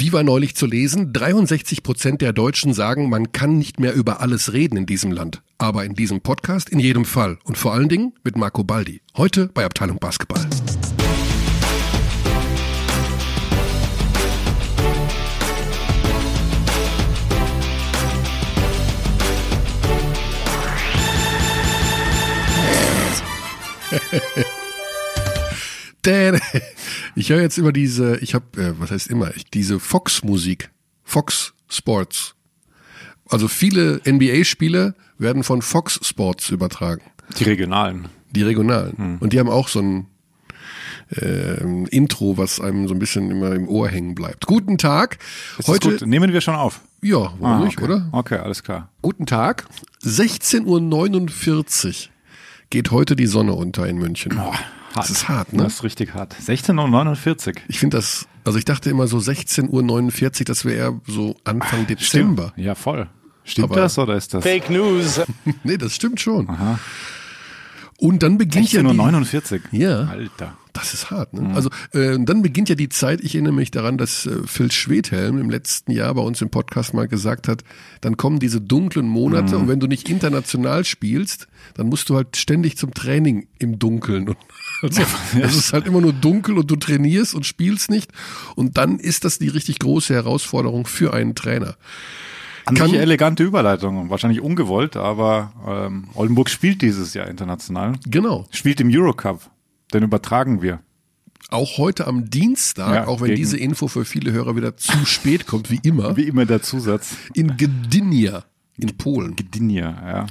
Wie war neulich zu lesen, 63 Prozent der Deutschen sagen, man kann nicht mehr über alles reden in diesem Land. Aber in diesem Podcast in jedem Fall. Und vor allen Dingen mit Marco Baldi. Heute bei Abteilung Basketball. Ich höre jetzt immer diese, ich habe, äh, was heißt immer, ich, diese Fox-Musik, Fox Sports. Also viele NBA-Spiele werden von Fox Sports übertragen. Die regionalen. Die regionalen. Hm. Und die haben auch so ein äh, Intro, was einem so ein bisschen immer im Ohr hängen bleibt. Guten Tag. Ist Heute gut? nehmen wir schon auf. Ja, warum ah, nicht, okay. oder? Okay, alles klar. Guten Tag. 16.49 Uhr geht heute die Sonne unter in München. Oh, das ist hart, ne? Das ist richtig hart. 16.49 Uhr. Ich finde das, also ich dachte immer so 16.49 Uhr, das wäre eher so Anfang Dezember. Stimmt. Ja, voll. Stimmt Aber das oder ist das? Fake News. nee, das stimmt schon. Aha. Und dann beginnt 16 ja. 16.49 Uhr. Ja. Alter. Das ist hart, ne? Mhm. Also äh, dann beginnt ja die Zeit, ich erinnere mich daran, dass äh, Phil Schwedhelm im letzten Jahr bei uns im Podcast mal gesagt hat, dann kommen diese dunklen Monate mhm. und wenn du nicht international spielst, dann musst du halt ständig zum Training im Dunkeln. Und also, es ist halt immer nur dunkel und du trainierst und spielst nicht. Und dann ist das die richtig große Herausforderung für einen Trainer. An sich elegante Überleitung, wahrscheinlich ungewollt, aber ähm, Oldenburg spielt dieses Jahr international. Genau. Spielt im Eurocup. Den übertragen wir. Auch heute am Dienstag, ja, auch wenn diese Info für viele Hörer wieder zu spät kommt, wie immer. Wie immer der Zusatz. In Gdynia, in Polen. Gdynia, ja.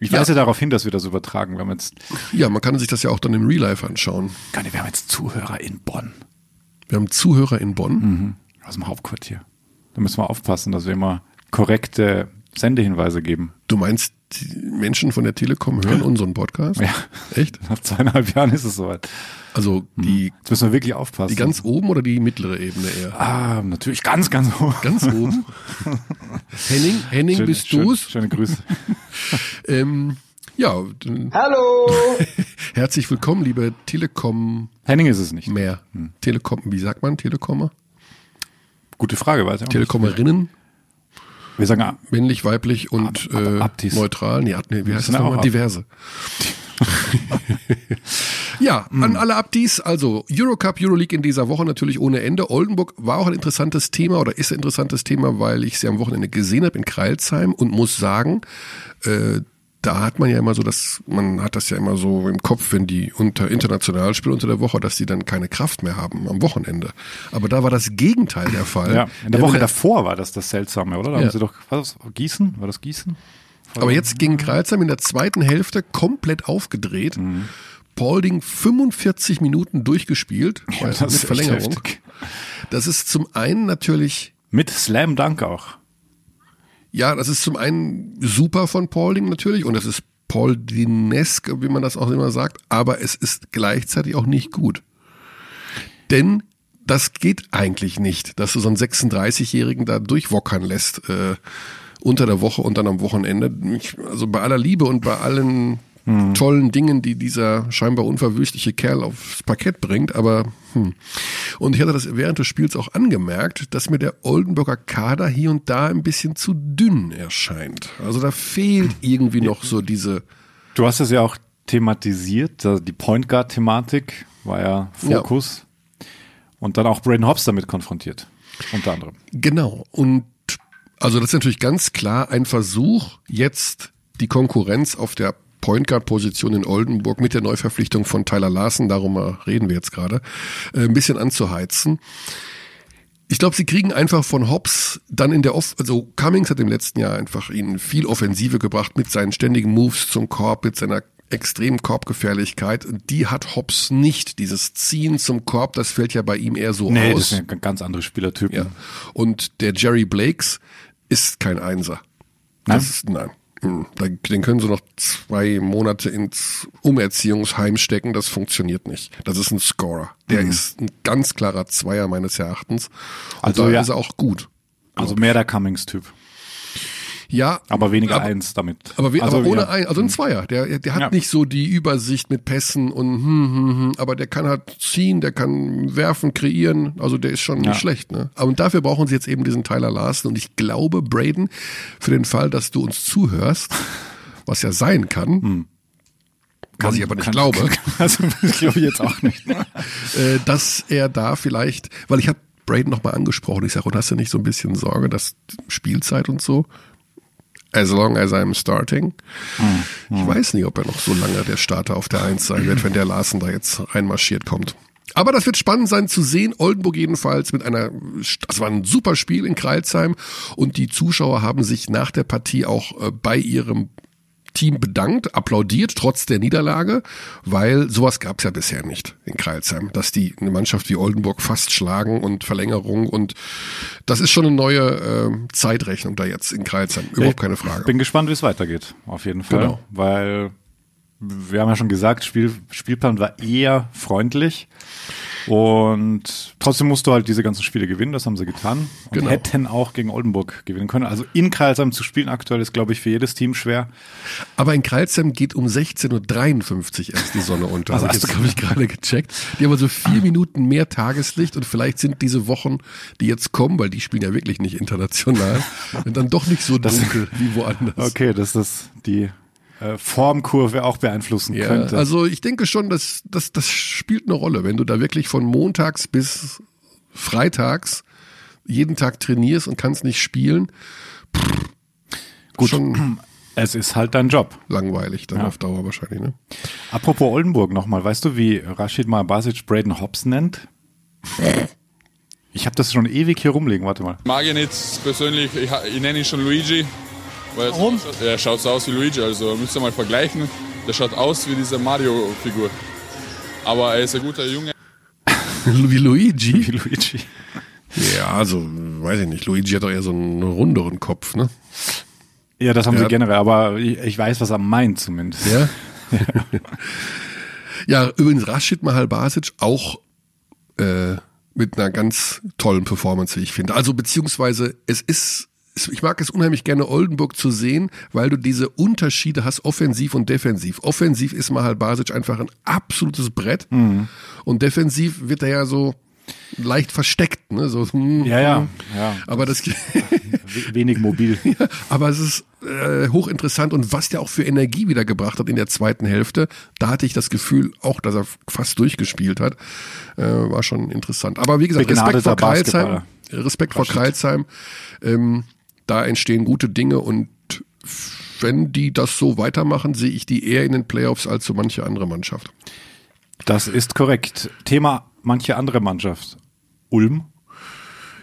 Ich weise ja. darauf hin, dass wir das übertragen. Wir haben jetzt ja, man kann sich das ja auch dann im Real Life anschauen. Wir haben jetzt Zuhörer in Bonn. Wir haben Zuhörer in Bonn? Mhm. Aus dem Hauptquartier. Da müssen wir aufpassen, dass wir immer korrekte Sendehinweise geben. Du meinst, Menschen von der Telekom hören unseren Podcast? Ja. Echt? Nach zweieinhalb Jahren ist es soweit. Also die. Hm. Jetzt müssen wir wirklich aufpassen. Die ganz oben oder die mittlere Ebene eher? Ah, natürlich ganz, ganz oben. Ganz oben. Henning, Henning, schön, bist schön, du's? Schöne Grüße. ähm, ja. Hallo. Herzlich willkommen, liebe Telekom. Henning ist es nicht. Mehr. Hm. Telekom, wie sagt man Telekommer? Gute Frage, weiß ich auch Telekommerinnen. Wir sagen männlich, weiblich und ab, ab, äh, neutral. Nee, wie heißt das nochmal? Diverse. ja, hm. an alle Abdis, also Eurocup, Euroleague in dieser Woche natürlich ohne Ende. Oldenburg war auch ein interessantes Thema oder ist ein interessantes Thema, weil ich sie am Wochenende gesehen habe in Kreilsheim und muss sagen, äh, da hat man ja immer so, dass man hat das ja immer so im Kopf, wenn die unter international spielen unter der Woche, dass die dann keine Kraft mehr haben am Wochenende. Aber da war das Gegenteil der Fall. Ja, in der Woche davor war das das Seltsame, oder? Da ja. haben sie doch, was Gießen? War das Gießen? Aber jetzt gegen Kreuzheim in der zweiten Hälfte komplett aufgedreht. Mhm. Paulding 45 Minuten durchgespielt, ja, das mit Verlängerung. Das ist zum einen natürlich mit Slam Dunk auch. Ja, das ist zum einen super von Paulding natürlich und es ist Paulinesk, wie man das auch immer sagt, aber es ist gleichzeitig auch nicht gut. Denn das geht eigentlich nicht, dass du so einen 36-Jährigen da durchwockern lässt äh, unter der Woche und dann am Wochenende. Also bei aller Liebe und bei allen hm. tollen Dingen, die dieser scheinbar unverwüstliche Kerl aufs Parkett bringt, aber hm. Und ich hatte das während des Spiels auch angemerkt, dass mir der Oldenburger Kader hier und da ein bisschen zu dünn erscheint. Also da fehlt irgendwie noch so diese. Du hast es ja auch thematisiert, die Point Guard Thematik war ja Fokus. Ja. Und dann auch Braden Hobbs damit konfrontiert, unter anderem. Genau. Und also das ist natürlich ganz klar ein Versuch, jetzt die Konkurrenz auf der Point Guard Position in Oldenburg mit der Neuverpflichtung von Tyler Larsen, darum reden wir jetzt gerade, äh, ein bisschen anzuheizen. Ich glaube, sie kriegen einfach von Hobbs dann in der Off, also Cummings hat im letzten Jahr einfach ihnen viel Offensive gebracht mit seinen ständigen Moves zum Korb, mit seiner extremen Korbgefährlichkeit. Die hat Hobbs nicht. Dieses Ziehen zum Korb, das fällt ja bei ihm eher so nee, aus. Nee, das ist ein ganz andere Spielertyp. Ja. Und der Jerry Blakes ist kein Einser. Nein? Das ist, nein. Hm, den können sie noch zwei Monate ins Umerziehungsheim stecken, das funktioniert nicht. Das ist ein Scorer. Der mhm. ist ein ganz klarer Zweier meines Erachtens. Und also da ja. ist er auch gut. Also mehr der Cummings-Typ. Ja. Aber weniger aber, eins damit. Aber, we- also, aber ohne ja. ein, also ein Zweier. Der, der hat Ja. nicht so die Übersicht mit Pässen und hm, hm, hm, aber der kann halt ziehen, der kann werfen, kreieren. Also der ist schon nicht Ja. schlecht. Ne? Aber und dafür brauchen sie jetzt eben diesen Tyler Larson. Und ich glaube, Braden, für den Fall, dass du uns zuhörst, was ja sein kann, was ich aber nicht Kann- glaube, Also, das glaube ich jetzt auch nicht. äh, dass er da vielleicht, weil ich habe Braden nochmal angesprochen, ich sage, und hast du nicht so ein bisschen Sorge, dass Spielzeit und so, as long as I'm starting, ich weiß nicht, ob er noch so lange der Starter auf der Eins sein wird, wenn der Larsen da jetzt reinmarschiert kommt. Aber das wird spannend sein zu sehen. Oldenburg jedenfalls mit einer, das war ein super Spiel in Kreilsheim und die Zuschauer haben sich nach der Partie auch äh, bei ihrem Team bedankt, applaudiert, trotz der Niederlage, weil sowas gab es ja bisher nicht in Kreilsheim, dass die eine Mannschaft wie Oldenburg fast schlagen und Verlängerung und das ist schon eine neue äh, Zeitrechnung da jetzt in Kreilsheim, überhaupt keine Frage. Bin gespannt, wie es weitergeht, auf jeden Fall. Genau. Weil wir haben ja schon gesagt, Spiel, Spielplan war eher freundlich. Und trotzdem musst du halt diese ganzen Spiele gewinnen, das haben sie getan. Und Genau. hätten auch gegen Oldenburg gewinnen können. Also in Karlsheim zu spielen aktuell ist, glaube ich, für jedes Team schwer. Aber in Kreilsheim geht um 16.53 Uhr erst die Sonne unter. Also du- habe ich gerade gecheckt. Die haben also vier Minuten mehr Tageslicht und vielleicht sind diese Wochen, die jetzt kommen, weil die spielen ja wirklich nicht international, dann doch nicht so dunkel wie woanders. Okay, das die äh, Formkurve auch beeinflussen Ja, könnte. also ich denke schon, dass, dass das spielt eine Rolle, wenn du da wirklich von montags bis freitags jeden Tag trainierst und kannst nicht spielen. Gut, Schon es ist halt dein Job. langweilig dann Ja. auf Dauer wahrscheinlich. Ne? Apropos Oldenburg nochmal, weißt du, wie Rashid Marbasic Braden Hobbs nennt? Ich habe das schon ewig hier rumliegen, warte mal. Mag ihn jetzt persönlich, ich, ich nenne ihn schon Luigi. Weil Warum? Er schaut so aus wie Luigi, also müsst ihr mal vergleichen. Der schaut aus wie diese Mario-Figur. Aber er ist ein guter Junge. Wie Luigi. Wie Luigi. Ja, also weiß ich nicht. Luigi hat doch eher so einen runderen Kopf, ne? Ja, das haben Ja. sie generell, aber ich, ich weiß, was er meint zumindest. Ja. ja, übrigens Rashid Mahal Basic auch äh, mit einer ganz tollen Performance, wie ich finde. Also beziehungsweise es ist, ich mag es unheimlich gerne Oldenburg zu sehen, weil du diese Unterschiede hast, offensiv und defensiv. Offensiv ist Mahal Basic einfach ein absolutes Brett und defensiv wird er ja so leicht versteckt, ne? So, hm, Ja, ja, hm. ja. Aber das We- Wenig mobil. ja, aber es ist äh, hochinteressant und was der auch für Energie wieder gebracht hat in der zweiten Hälfte, da hatte ich das Gefühl, auch dass er fast durchgespielt hat, äh, war schon interessant. Aber wie gesagt, Respekt vor Kreilsheim. Respekt vor Kreilsheim, ähm, da entstehen gute Dinge und wenn die das so weitermachen, sehe ich die eher in den Playoffs als so manche andere Mannschaft. Das ist korrekt. Thema manche andere Mannschaft. Ulm.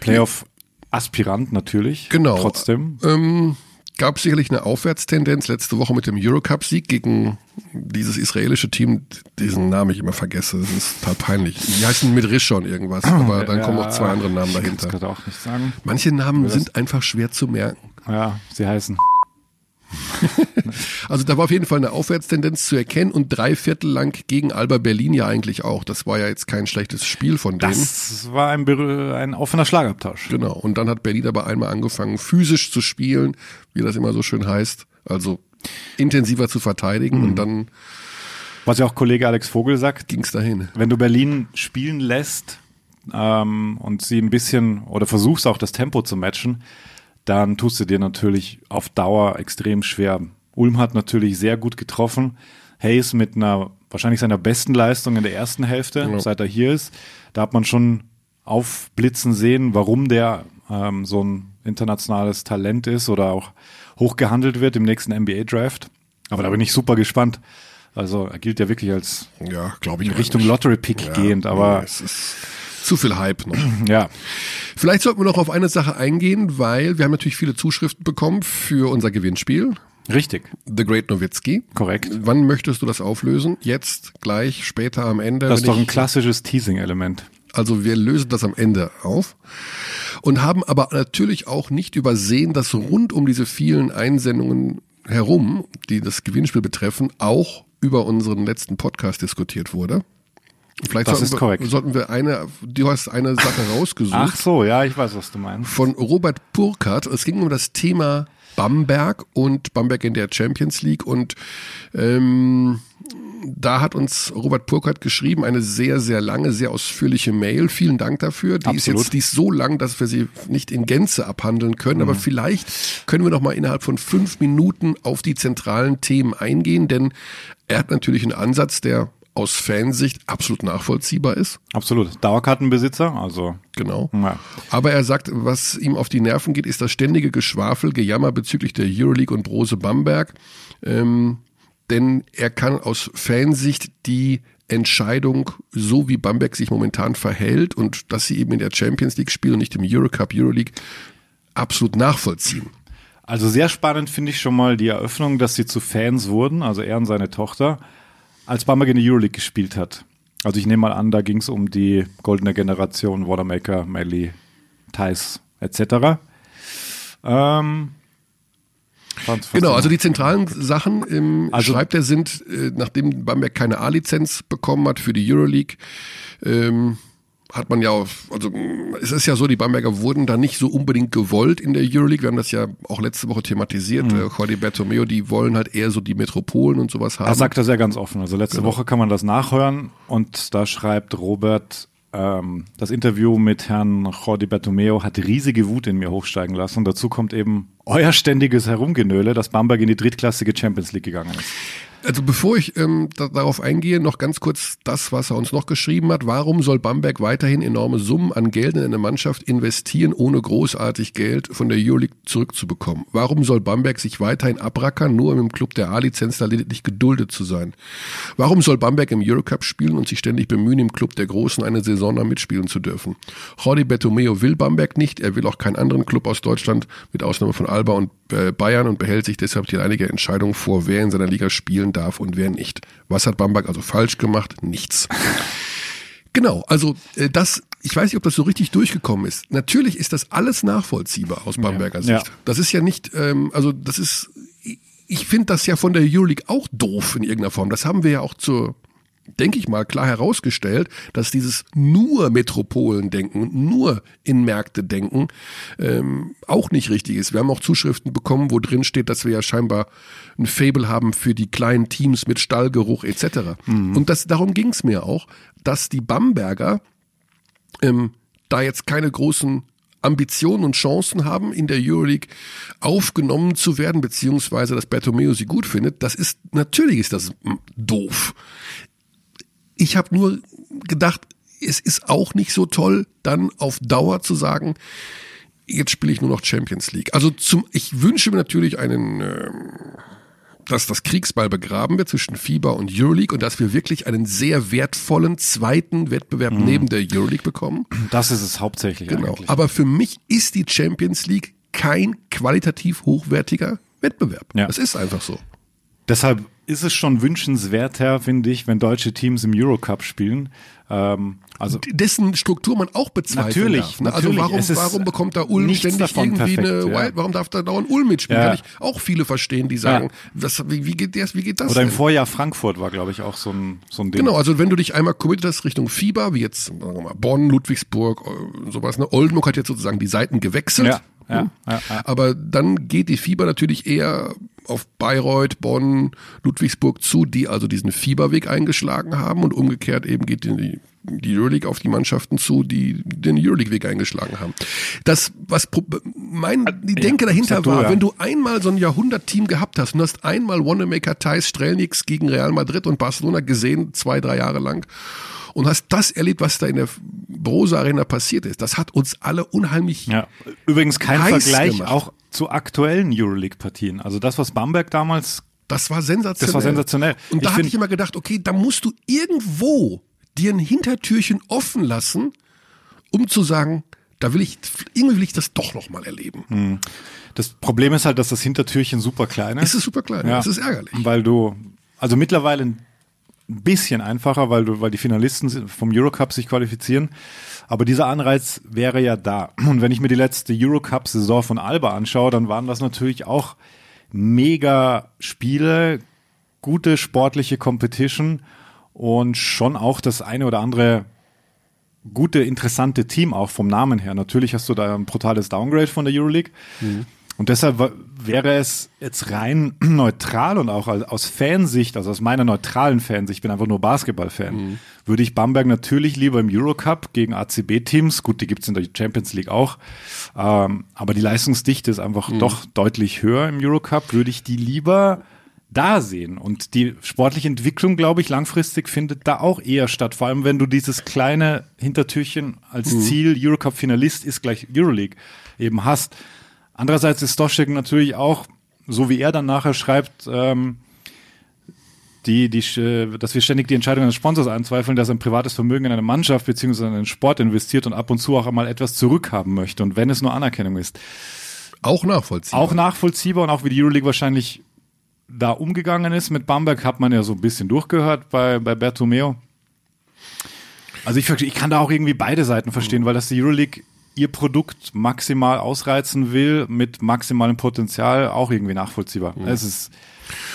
Playoff-Aspirant natürlich. Genau. Trotzdem. Ähm, gab sicherlich eine Aufwärtstendenz letzte Woche mit dem Eurocup-Sieg gegen dieses israelische Team, diesen Namen ich immer vergesse. Das ist total peinlich. Die heißen mit Rishon irgendwas, aber dann kommen noch zwei andere Namen dahinter. auch nicht sagen. Manche Namen sind einfach schwer zu merken. Ja, sie heißen. Also da war auf jeden Fall eine Aufwärtstendenz zu erkennen und drei Viertel lang gegen Alba Berlin ja eigentlich auch. Das war ja jetzt kein schlechtes Spiel von denen. Das war ein, ein offener Schlagabtausch. Genau. Und dann hat Berlin aber einmal angefangen, physisch zu spielen, wie das immer so schön heißt. Also intensiver zu verteidigen und dann Was ja auch Kollege Alex Vogel sagt, ging's dahin. wenn du Berlin spielen lässt ähm, und sie ein bisschen oder versuchst auch das Tempo zu matchen, dann tust du dir natürlich auf Dauer extrem schwer. Ulm hat natürlich sehr gut getroffen. Hayes mit einer wahrscheinlich seiner besten Leistung in der ersten Hälfte, Ja. seit er hier ist. Da hat man schon aufblitzen sehen, warum der ähm, so ein internationales Talent ist oder auch hochgehandelt wird im nächsten NBA-Draft. Aber da bin ich super gespannt. Also er gilt ja wirklich als Ja, ich. in Richtung nicht. Lottery-Pick Ja, gehend, aber es ist zu viel Hype noch. ja, Vielleicht sollten wir noch auf eine Sache eingehen, weil wir haben natürlich viele Zuschriften bekommen für unser Gewinnspiel. richtig, The Great Nowitzki. korrekt. Wann möchtest du das auflösen? Jetzt, gleich, später, am Ende? Das ist doch ein klassisches Teasing-Element. Also wir lösen das am Ende auf und haben aber natürlich auch nicht übersehen, dass rund um diese vielen Einsendungen herum, die das Gewinnspiel betreffen, auch über unseren letzten Podcast diskutiert wurde. Vielleicht Das sollten, ist wir, korrekt. sollten wir eine, du hast eine Sache rausgesucht Ach so, ja, ich weiß, was du meinst. von Robert Burkhardt. Es ging um das Thema Bamberg und Bamberg in der Champions League und ähm, da hat uns Robert Burkhardt geschrieben, eine sehr, sehr lange, sehr ausführliche Mail. Vielen Dank dafür. Die Absolut. ist jetzt die ist so lang, dass wir sie nicht in Gänze abhandeln können. Mhm. Aber vielleicht können wir noch mal innerhalb von fünf Minuten auf die zentralen Themen eingehen, denn er hat natürlich einen Ansatz, der aus Fansicht absolut nachvollziehbar ist. Absolut. Dauerkartenbesitzer, also. Genau. Ja. Aber er sagt, was ihm auf die Nerven geht, ist das ständige Geschwafel, Gejammer bezüglich der Euroleague und Brose Bamberg. Ähm, denn er kann aus Fansicht die Entscheidung, so wie Bamberg sich momentan verhält und dass sie eben in der Champions League spielen und nicht im Eurocup, Euroleague, absolut nachvollziehen. Also sehr spannend finde ich schon mal die Eröffnung, dass sie zu Fans wurden, also er und seine Tochter als Bamberg in der Euroleague gespielt hat. Also ich nehme mal an, da ging es um die goldene Generation, Watermaker, Melly, Thais etc. Ähm, genau, also die zentralen Sachen im also, schreibt er sind, äh, nachdem Bamberg keine A-Lizenz bekommen hat für die Euroleague, ähm, hat man ja, also es ist ja so, die Bamberger wurden da nicht so unbedingt gewollt in der Euroleague. Wir haben das ja auch letzte Woche thematisiert. Mhm. Äh, Jordi Bertomeo, die wollen halt eher so die Metropolen und sowas haben. Er sagt das ja ganz offen. Also letzte genau. Woche kann man das nachhören und da schreibt Robert, ähm, das Interview mit Herrn Jordi Bertomeo hat riesige Wut in mir hochsteigen lassen. Und dazu kommt eben euer ständiges Herumgenöle, dass Bamberg in die drittklassige Champions League gegangen ist. Also bevor ich ähm, da, darauf eingehe, noch ganz kurz das, was er uns noch geschrieben hat. Warum soll Bamberg weiterhin enorme Summen an Geld in eine Mannschaft investieren, ohne großartig Geld von der Euroleague zurückzubekommen? Warum soll Bamberg sich weiterhin abrackern, nur um im Club der A-Lizenz da lediglich geduldet zu sein? Warum soll Bamberg im Eurocup spielen und sich ständig bemühen, im Club der Großen eine Saison lang mitspielen zu dürfen? Jordi Bertomeo will Bamberg nicht, er will auch keinen anderen Club aus Deutschland, mit Ausnahme von Alba und Bayern und behält sich deshalb die alleinige Entscheidung vor, wer in seiner Liga spielen darf und wer nicht. Was hat Bamberg also falsch gemacht? Nichts. Genau, also äh, das, ich weiß nicht, ob das so richtig durchgekommen ist. Natürlich ist das alles nachvollziehbar aus Bamberger ja, Sicht. Ja. Das ist ja nicht, ähm, also das ist, ich finde das ja von der Euroleague auch doof in irgendeiner Form. Das haben wir ja auch zur denke ich mal, klar herausgestellt, dass dieses nur Metropolen-Denken, nur in Märkte denken, ähm, auch nicht richtig ist. Wir haben auch Zuschriften bekommen, wo drin steht, dass wir ja scheinbar ein Fable haben für die kleinen Teams mit Stallgeruch etc. Mhm. Und das, darum ging es mir auch, dass die Bamberger ähm, da jetzt keine großen Ambitionen und Chancen haben, in der Euroleague aufgenommen zu werden, beziehungsweise dass Bertomeo sie gut findet, das ist, natürlich ist das doof. Ich habe nur gedacht, es ist auch nicht so toll, dann auf Dauer zu sagen, jetzt spiele ich nur noch Champions League. Also zum, ich wünsche mir natürlich einen, äh, dass das Kriegsball begraben wird zwischen FIBA und Euroleague und dass wir wirklich einen sehr wertvollen zweiten Wettbewerb mhm. neben der Euroleague bekommen. Das ist es hauptsächlich. Genau. Eigentlich. Aber für mich ist die Champions League kein qualitativ hochwertiger Wettbewerb. Ja. Das ist einfach so. Deshalb ist es schon wünschenswerter, finde ich, wenn deutsche Teams im Eurocup spielen. Ähm, also dessen Struktur man auch bezweifeln natürlich, darf. Ne? Also warum, warum bekommt da Ulm ständig irgendwie perfekt, eine ja. warum darf da dauernd Ulm mitspielen? Ja. Kann ich auch viele verstehen, die sagen, was, wie, wie, geht das, wie geht das? Oder denn? im Vorjahr Frankfurt war, glaube ich, auch so ein, so ein Ding. Genau, also wenn du dich einmal committed hast Richtung Fieber, wie jetzt sagen wir mal, Bonn, Ludwigsburg, äh, sowas, ne? Oldenburg hat jetzt sozusagen die Seiten gewechselt. Ja. Ja, ja, ja. Aber dann geht die Fieber natürlich eher auf Bayreuth, Bonn, Ludwigsburg zu, die also diesen Fieberweg eingeschlagen haben und umgekehrt eben geht die, die Euroleague auf die Mannschaften zu, die den Euroleague-Weg eingeschlagen haben. Das, was mein, die Denke dahinter war, ja. wenn du einmal so ein Jahrhundert-Team gehabt hast und hast einmal Wanamaker, Thais, Strelniks gegen Real Madrid und Barcelona gesehen, zwei, drei Jahre lang, und hast das erlebt, was da in der Brose Arena passiert ist. Das hat uns alle unheimlich. Ja. Übrigens kein Vergleich gemacht. auch zu aktuellen Euroleague-Partien. Also das, was Bamberg damals. Das war sensationell. Das war sensationell. Und da ich hatte ich immer gedacht, okay, da musst du irgendwo dir ein Hintertürchen offen lassen, um zu sagen, da will ich, irgendwie will ich das doch nochmal erleben. Hm. Das Problem ist halt, dass das Hintertürchen super klein ist. Es ist super klein, ja. das ist ärgerlich. Weil du, also mittlerweile ein bisschen einfacher, weil du, weil die Finalisten vom Eurocup sich qualifizieren. Aber dieser Anreiz wäre ja da. Und wenn ich mir die letzte Eurocup-Saison von Alba anschaue, dann waren das natürlich auch mega Spiele, gute sportliche Competition und schon auch das eine oder andere gute, interessante Team auch vom Namen her. Natürlich hast du da ein brutales Downgrade von der Euroleague. Mhm. Und deshalb wäre es jetzt rein neutral und auch aus Fansicht, also aus meiner neutralen Fansicht, ich bin einfach nur Basketball-Fan, mhm. würde ich Bamberg natürlich lieber im Eurocup gegen ACB-Teams, gut, die gibt's in der Champions League auch, ähm, aber die Leistungsdichte ist einfach mhm. doch deutlich höher im Eurocup, würde ich die lieber da sehen. Und die sportliche Entwicklung, glaube ich, langfristig findet da auch eher statt. Vor allem, wenn du dieses kleine Hintertürchen als mhm. Ziel, Eurocup-Finalist ist gleich Euroleague, eben hast. Andererseits ist Stoschek natürlich auch, so wie er dann nachher schreibt, ähm, die, die, dass wir ständig die Entscheidung eines Sponsors anzweifeln, dass ein privates Vermögen in eine Mannschaft bzw. in einen Sport investiert und ab und zu auch einmal etwas zurückhaben möchte und wenn es nur Anerkennung ist. Auch nachvollziehbar. Auch nachvollziehbar und auch wie die Euroleague wahrscheinlich da umgegangen ist mit Bamberg, hat man ja so ein bisschen durchgehört bei, bei Bertomeo. Also ich, ich kann da auch irgendwie beide Seiten verstehen, weil das die Euroleague ihr Produkt maximal ausreizen will, mit maximalem Potenzial, auch irgendwie nachvollziehbar. Mhm. Es ist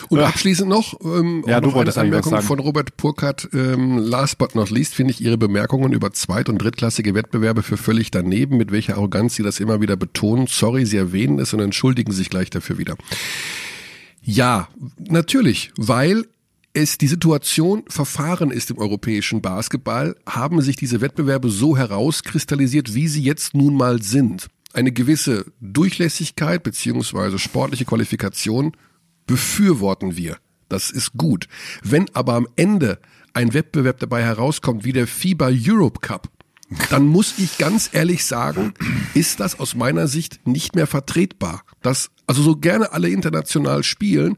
und äh, abschließend noch, ähm, ja, du noch eine Anmerkung von Robert Burkhardt. Ähm, last but not least finde ich Ihre Bemerkungen über zweit- und drittklassige Wettbewerbe für völlig daneben, mit welcher Arroganz Sie das immer wieder betonen. Sorry, Sie erwähnen es und entschuldigen sich gleich dafür wieder. Ja, natürlich, weil es die Situation verfahren ist im europäischen Basketball, haben sich diese Wettbewerbe so herauskristallisiert, wie sie jetzt nun mal sind. Eine gewisse Durchlässigkeit beziehungsweise sportliche Qualifikation befürworten wir. Das ist gut. Wenn aber am Ende ein Wettbewerb dabei herauskommt wie der FIBA Europe Cup, dann muss ich ganz ehrlich sagen, ist das aus meiner Sicht nicht mehr vertretbar. Das, also so gerne alle international spielen,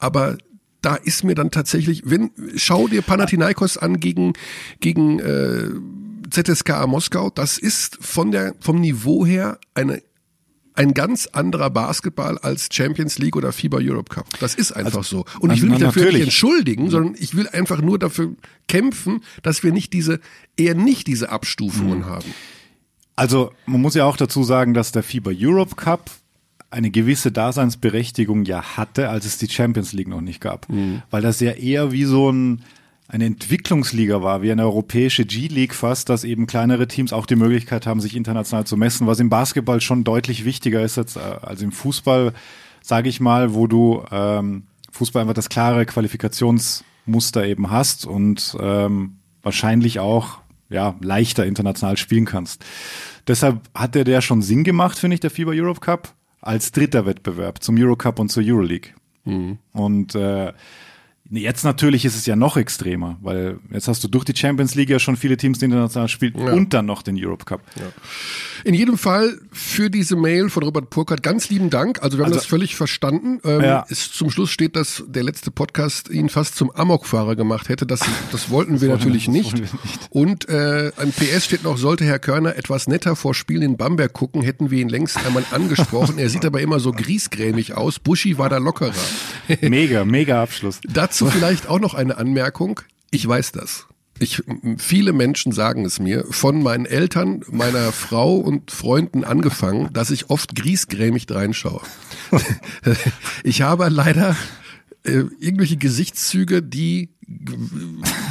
aber da ist mir dann tatsächlich, wenn, schau dir Panathinaikos an gegen, gegen äh, ZSKA Moskau, das ist von der, vom Niveau her eine ein ganz anderer Basketball als Champions League oder FIBA Europe Cup. Das ist einfach also, so. Und ich will mich dafür natürlich. nicht entschuldigen, sondern ich will einfach nur dafür kämpfen, dass wir nicht diese, eher nicht diese Abstufungen mhm. haben. Also man muss ja auch dazu sagen, dass der FIBA Europe Cup eine gewisse Daseinsberechtigung ja hatte, als es die Champions League noch nicht gab. Mhm. Weil das ja eher wie so ein, eine Entwicklungsliga war, wie eine europäische G-League fast, dass eben kleinere Teams auch die Möglichkeit haben, sich international zu messen, was im Basketball schon deutlich wichtiger ist als, äh, als im Fußball, sage ich mal, wo du ähm, Fußball einfach das klare Qualifikationsmuster eben hast und ähm, wahrscheinlich auch ja leichter international spielen kannst. Deshalb hat der der schon Sinn gemacht, finde ich, der FIBA Europe Cup als dritter Wettbewerb zum Eurocup und zur Euroleague. Mhm. Und äh, Jetzt natürlich ist es ja noch extremer, weil jetzt hast du durch die Champions League ja schon viele Teams, die international spielen ja. und dann noch den Europe Cup. Ja. In jedem Fall für diese Mail von Robert Burkhardt ganz lieben Dank. Also wir haben also, das völlig verstanden. Ähm, ja. ist, zum Schluss steht, dass der letzte Podcast ihn fast zum Amokfahrer gemacht hätte. Das, das wollten wir das natürlich wir, nicht. Wir nicht. Und äh, ein PS steht noch, sollte Herr Körner etwas netter vor Spielen in Bamberg gucken, hätten wir ihn längst einmal angesprochen. er sieht aber immer so griesgrämig aus. Buschi war da lockerer. mega, mega Abschluss. Dazu Dazu vielleicht auch noch eine Anmerkung. Ich weiß das. Ich, viele Menschen sagen es mir, von meinen Eltern, meiner Frau und Freunden angefangen, dass ich oft griesgrämig reinschaue. ich habe leider äh, irgendwelche Gesichtszüge, die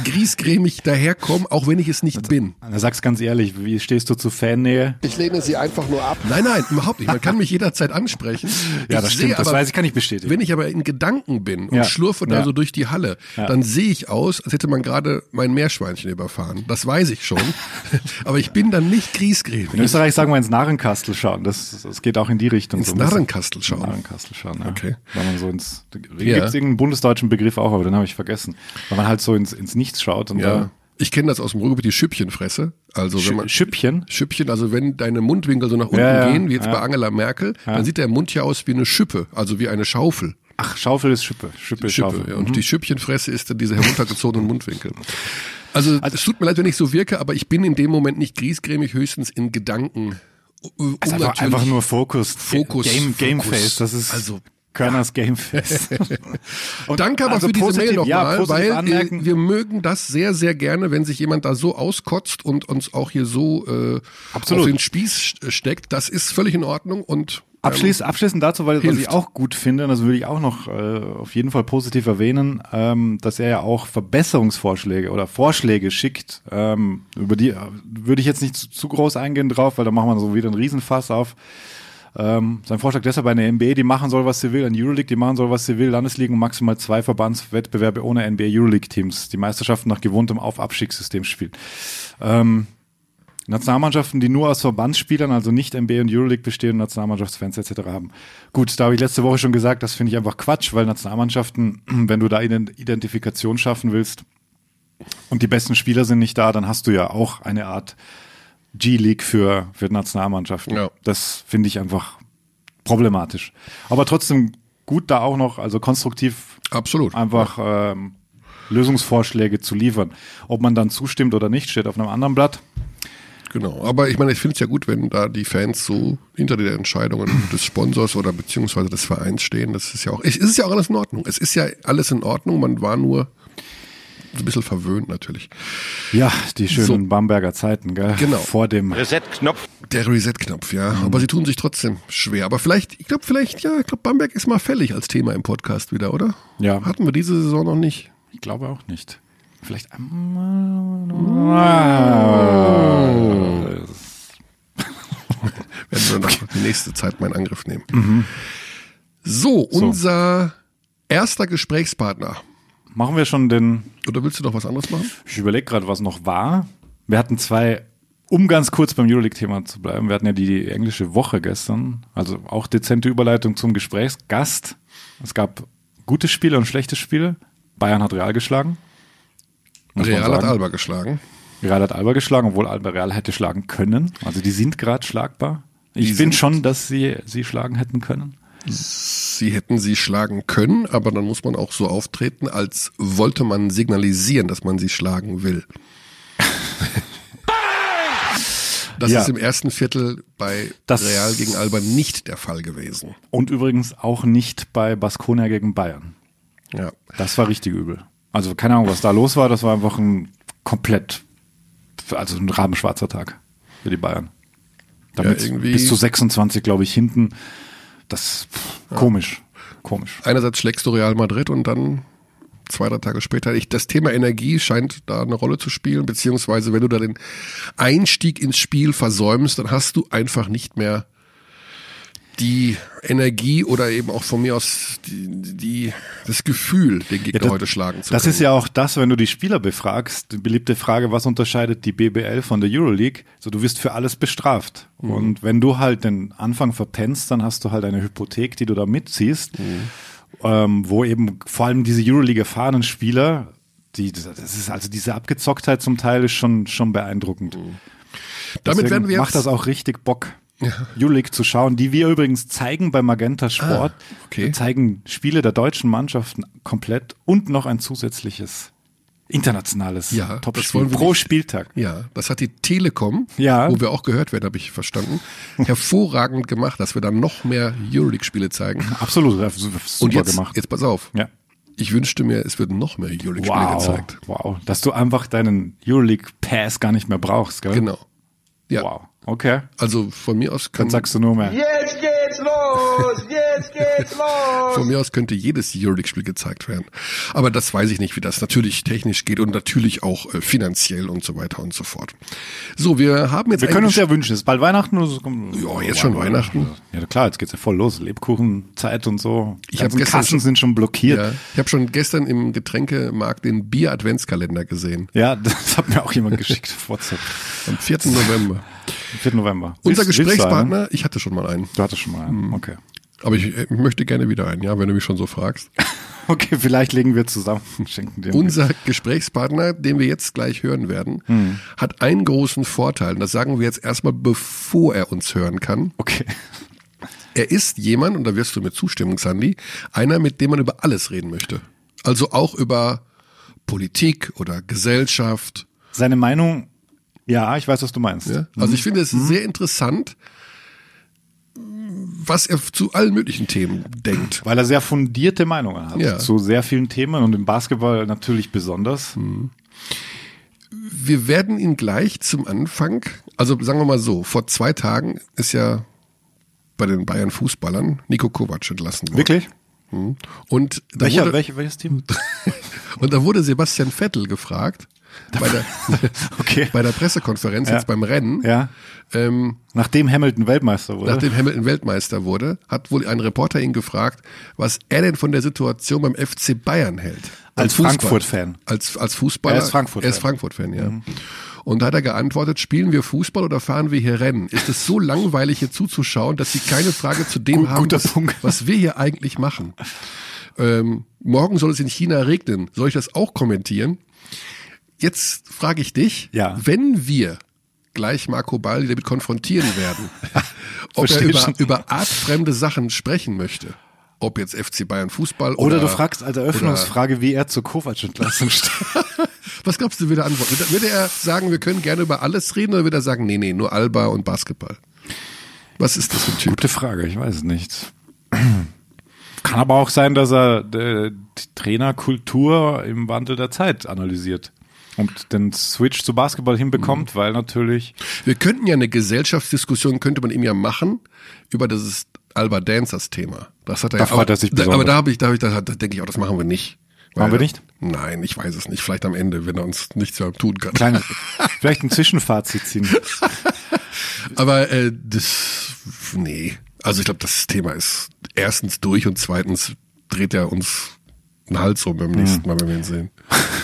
griesgrämig daherkommen, auch wenn ich es nicht also, bin. Da sag's ganz ehrlich, wie stehst du zu Fannähe? Ich lehne sie einfach nur ab. Nein, nein, überhaupt nicht. Man kann mich jederzeit ansprechen. ja, das stimmt, das weiß ich, kann ich bestätigen. Wenn ich aber in Gedanken bin und ja. schlurfe da ja. so durch die Halle, ja. dann sehe ich aus, als hätte man gerade mein Meerschweinchen überfahren. Das weiß ich schon. aber ich bin dann nicht griesgrämig. In Österreich sagen wir ins Narrenkastel schauen. Das, das geht auch in die Richtung. Ins so Narrenkastel schauen? Narrenkastel schauen, ja. Okay. Wenn man so ins, gibt es irgendeinen bundesdeutschen Begriff auch, aber den habe ich vergessen. Weil man halt so ins, ins Nichts schaut und ja. Ich kenne das aus dem Ruhrgebiet, die Schüppchenfresse. Also wenn man, Schüppchen? Schüppchen, also wenn deine Mundwinkel so nach unten ja, gehen, wie jetzt ja. bei Angela Merkel, dann sieht der Mund ja aus wie eine Schippe, also wie eine Schaufel. Ach, Schaufel ist Schippe. Schippe, Schippe Schaufel. Ja, und mhm. die Schüppchenfresse ist dann diese heruntergezogenen Mundwinkel. Also, also es tut mir leid, wenn ich so wirke, aber ich bin in dem Moment nicht griesgrämig, höchstens in Gedanken. Um also einfach, einfach, nur Fokus. Fokus. Game, Game Face. Das ist also Körners Gamefest. Und Danke aber also für diese Mail nochmal, ja, weil äh, wir mögen das sehr, sehr gerne, wenn sich jemand da so auskotzt und uns auch hier so äh, Absolut. auf den Spieß steckt. Das ist völlig in Ordnung und Abschließ, abschließend dazu, weil hilft. was ich auch gut finde, und das würde ich auch noch äh, auf jeden Fall positiv erwähnen, ähm, dass er ja auch Verbesserungsvorschläge oder Vorschläge schickt. Ähm, über die äh, würde ich jetzt nicht zu, zu groß eingehen drauf, weil da machen wir so wieder einen Riesenfass auf. Ähm, sein Vorschlag deshalb eine NBA, die machen soll, was sie will, eine Euroleague, die machen soll, was sie will, Landesligen und maximal zwei Verbandswettbewerbe ohne NBA Euroleague Teams, die Meisterschaften nach gewohntem Auf-Abstiegssystem spielen. Ähm, Nationalmannschaften, die nur aus Verbandsspielern, also nicht NBA und Euroleague bestehen, Nationalmannschaftsfans etc. haben. Gut, da habe ich letzte Woche schon gesagt, das finde ich einfach Quatsch, weil Nationalmannschaften, wenn du da Identifikation schaffen willst und die besten Spieler sind nicht da, dann hast du ja auch eine Art G-League für, für Nationalmannschaften. Ja. Das finde ich einfach problematisch. Aber trotzdem gut da auch noch, also konstruktiv Absolut. einfach ähm, Lösungsvorschläge zu liefern. Ob man dann zustimmt oder nicht, steht auf einem anderen Blatt. Genau, aber ich meine, ich finde es ja gut, wenn da die Fans so hinter den Entscheidungen des Sponsors oder beziehungsweise des Vereins stehen. Das ist ja auch, es ist ja auch alles in Ordnung. Es ist ja alles in Ordnung. Man war nur ein bisschen verwöhnt natürlich. Ja, die schönen So. Bamberger Zeiten, gell? Genau. Vor dem Reset-Knopf. Der Reset-Knopf, ja. Aber sie tun sich trotzdem schwer. Aber vielleicht, ich glaube, vielleicht, ja, ich glaube, Bamberg ist mal fällig als Thema im Podcast wieder, oder? Ja. Hatten wir diese Saison noch nicht. Ich glaube auch nicht. Vielleicht Werden wir noch die nächste Zeit mal in Angriff nehmen. So, unser erster Gesprächspartner. Machen wir schon den. Oder willst du noch was anderes machen? Ich überlege gerade, was noch war. Wir hatten zwei, um ganz kurz beim Euroleague-Thema zu bleiben. Wir hatten ja die englische Woche gestern, also auch dezente Überleitung zum Gesprächsgast. Es gab gute Spiele und schlechte Spiele. Bayern hat Real geschlagen. Real hat. Alba geschlagen. Real hat Alba geschlagen, obwohl Alba Real hätte schlagen können. Also die sind gerade schlagbar. Ich Die finde schon, dass sie sie schlagen hätten können. Sie hätten sie schlagen können, aber dann muss man auch so auftreten, als wollte man signalisieren, dass man sie schlagen will. Das Ja. ist im ersten Viertel bei Das- Real gegen Alba nicht der Fall gewesen. Und übrigens auch nicht bei Baskonia gegen Bayern. Ja. Das war richtig übel. Also keine Ahnung, was da los war. Das war einfach ein komplett, also ein rabenschwarzer Tag für die Bayern. Damit Ja, irgendwie- bis zu 26, glaube ich, hinten. Das pff, komisch, komisch. Einerseits schlägst du Real Madrid und dann zwei, drei Tage später. Ich, das Thema Energie scheint da eine Rolle zu spielen, beziehungsweise wenn du da den Einstieg ins Spiel versäumst, dann hast du einfach nicht mehr die Energie oder eben auch von mir aus die, die das Gefühl, den Gegner das- heute schlagen zu Das können. ist ja auch das, wenn du die Spieler befragst, die beliebte Frage, was unterscheidet die BBL von der Euroleague? So, du wirst für alles bestraft. Mhm. Und wenn du halt den Anfang verpennst, dann hast du halt eine Hypothek, die du da mitziehst, Mhm. ähm, wo eben vor allem diese Euroleague erfahrenen Spieler, die, das ist also diese Abgezocktheit zum Teil ist schon, schon beeindruckend. Mhm. Damit werden wir macht jetzt, das auch richtig Bock. Euroleague zu schauen, die wir übrigens zeigen bei Magenta Sport. Ah, okay. Wir zeigen Spiele der deutschen Mannschaften komplett und noch ein zusätzliches internationales Ja, Topspiel pro nicht. Spieltag. Ja, das hat die Telekom, Ja. wo wir auch gehört werden, habe ich verstanden, hervorragend gemacht, dass wir dann noch mehr Euroleague-Spiele zeigen. Absolut, super Und jetzt, gemacht. jetzt pass auf. ja. Ich wünschte mir, es würden noch mehr Euroleague-Spiele Wow, gezeigt. wow, dass du einfach deinen Euroleague Pass gar nicht mehr brauchst, gell? Genau. Ja, Wow, okay. also von mir aus kann Dann sagst du nur mehr. Jetzt geht's los! Jetzt geht's los! Von mir aus könnte jedes Euroleague-Spiel gezeigt werden. Aber das weiß ich nicht, wie das natürlich technisch geht und natürlich auch äh, finanziell und so weiter und so fort. So, wir haben jetzt Wir können uns ja wünschen, es ist bald Weihnachten oder so. Ja, jetzt schon Weihnachten. Ja, klar, jetzt geht's ja voll los. Lebkuchenzeit und so. Die Ich ganzen gestern Kassen schon- sind schon blockiert. ja, ich habe schon gestern im Getränkemarkt den Bier-Adventskalender gesehen. Ja, das hat mir auch jemand geschickt auf WhatsApp. Am 4. November. Am 4. November. Unser Willst- willst? Gesprächspartner, ich hatte schon mal einen, Du hattest schon mal einen. Okay. aber ich, ich möchte gerne wieder einen, ja, wenn du mich schon so fragst. Okay, vielleicht legen wir zusammen und schenken dir. Unser Gesprächspartner, den wir jetzt gleich hören werden, Hm. hat einen großen Vorteil. Und das sagen wir jetzt erstmal, bevor er uns hören kann. Okay. Er ist jemand, und da wirst du mir zustimmen, Sandy, einer, mit dem man über alles reden möchte. Also auch über Politik oder Gesellschaft. Seine Meinung, ja, ich weiß, was du meinst. Ja? Also ich finde es sehr interessant, was er zu allen möglichen Themen denkt. Weil er sehr fundierte Meinungen hat Ja. zu sehr vielen Themen und im Basketball natürlich besonders. Wir werden ihn gleich zum Anfang, also sagen wir mal so, vor zwei Tagen ist ja bei den Bayern Fußballern Nico Kovac entlassen worden. Wirklich? Und da, Welcher, wurde, welche, welches Team? und da wurde Sebastian Vettel gefragt, bei der, Okay. bei der Pressekonferenz Ja. jetzt beim Rennen, Ja. ähm, Nachdem Hamilton Weltmeister wurde. nachdem Hamilton Weltmeister wurde, hat wohl ein Reporter ihn gefragt, was er denn von der Situation beim FC Bayern hält. Als Frankfurt-Fan. Als, als Fußballer. Er ist Frankfurt-Fan. Er ist Frankfurt-Fan, ja. Und da hat er geantwortet, spielen wir Fußball oder fahren wir hier Rennen? Ist es so langweilig hier zuzuschauen, dass sie keine Frage zu dem Gut- haben, was, was wir hier eigentlich machen? Ähm, morgen soll es in China regnen. Soll ich das auch kommentieren? Jetzt frage ich dich, Ja. wenn wir gleich Marco Baldi damit konfrontieren werden, ob er über, über artfremde Sachen sprechen möchte. Ob jetzt FC Bayern Fußball oder. Oder du fragst als Eröffnungsfrage, wie er zur Kovac-Entlassung steht. Was glaubst du, würde er antworten? Würde, würde er sagen, wir können gerne über alles reden oder würde er sagen, nee, nee, nur Alba und Basketball? Was ist das für ein Typ? Gute Frage, ich weiß es nicht. Kann aber auch sein, dass er äh, die Trainerkultur im Wandel der Zeit analysiert und den Switch zu Basketball Mhm. hinbekommt, weil natürlich Wir könnten ja eine Gesellschaftsdiskussion, könnte man ihm ja machen, über das Alba Dancers Thema. Das hat er Da ja, aber, er sich da, aber besonders. da habe ich, da, hab ich, da, da denke ich auch, das machen wir nicht. Machen wir nicht? Nein, ich weiß es nicht. Vielleicht am Ende, wenn er uns nichts mehr tun kann. kleine, vielleicht ein Zwischenfazit ziehen. Aber äh, das, nee. Also ich glaube, das Thema ist erstens durch und zweitens dreht er uns einen Hals um beim nächsten Mal, wenn wir ihn sehen.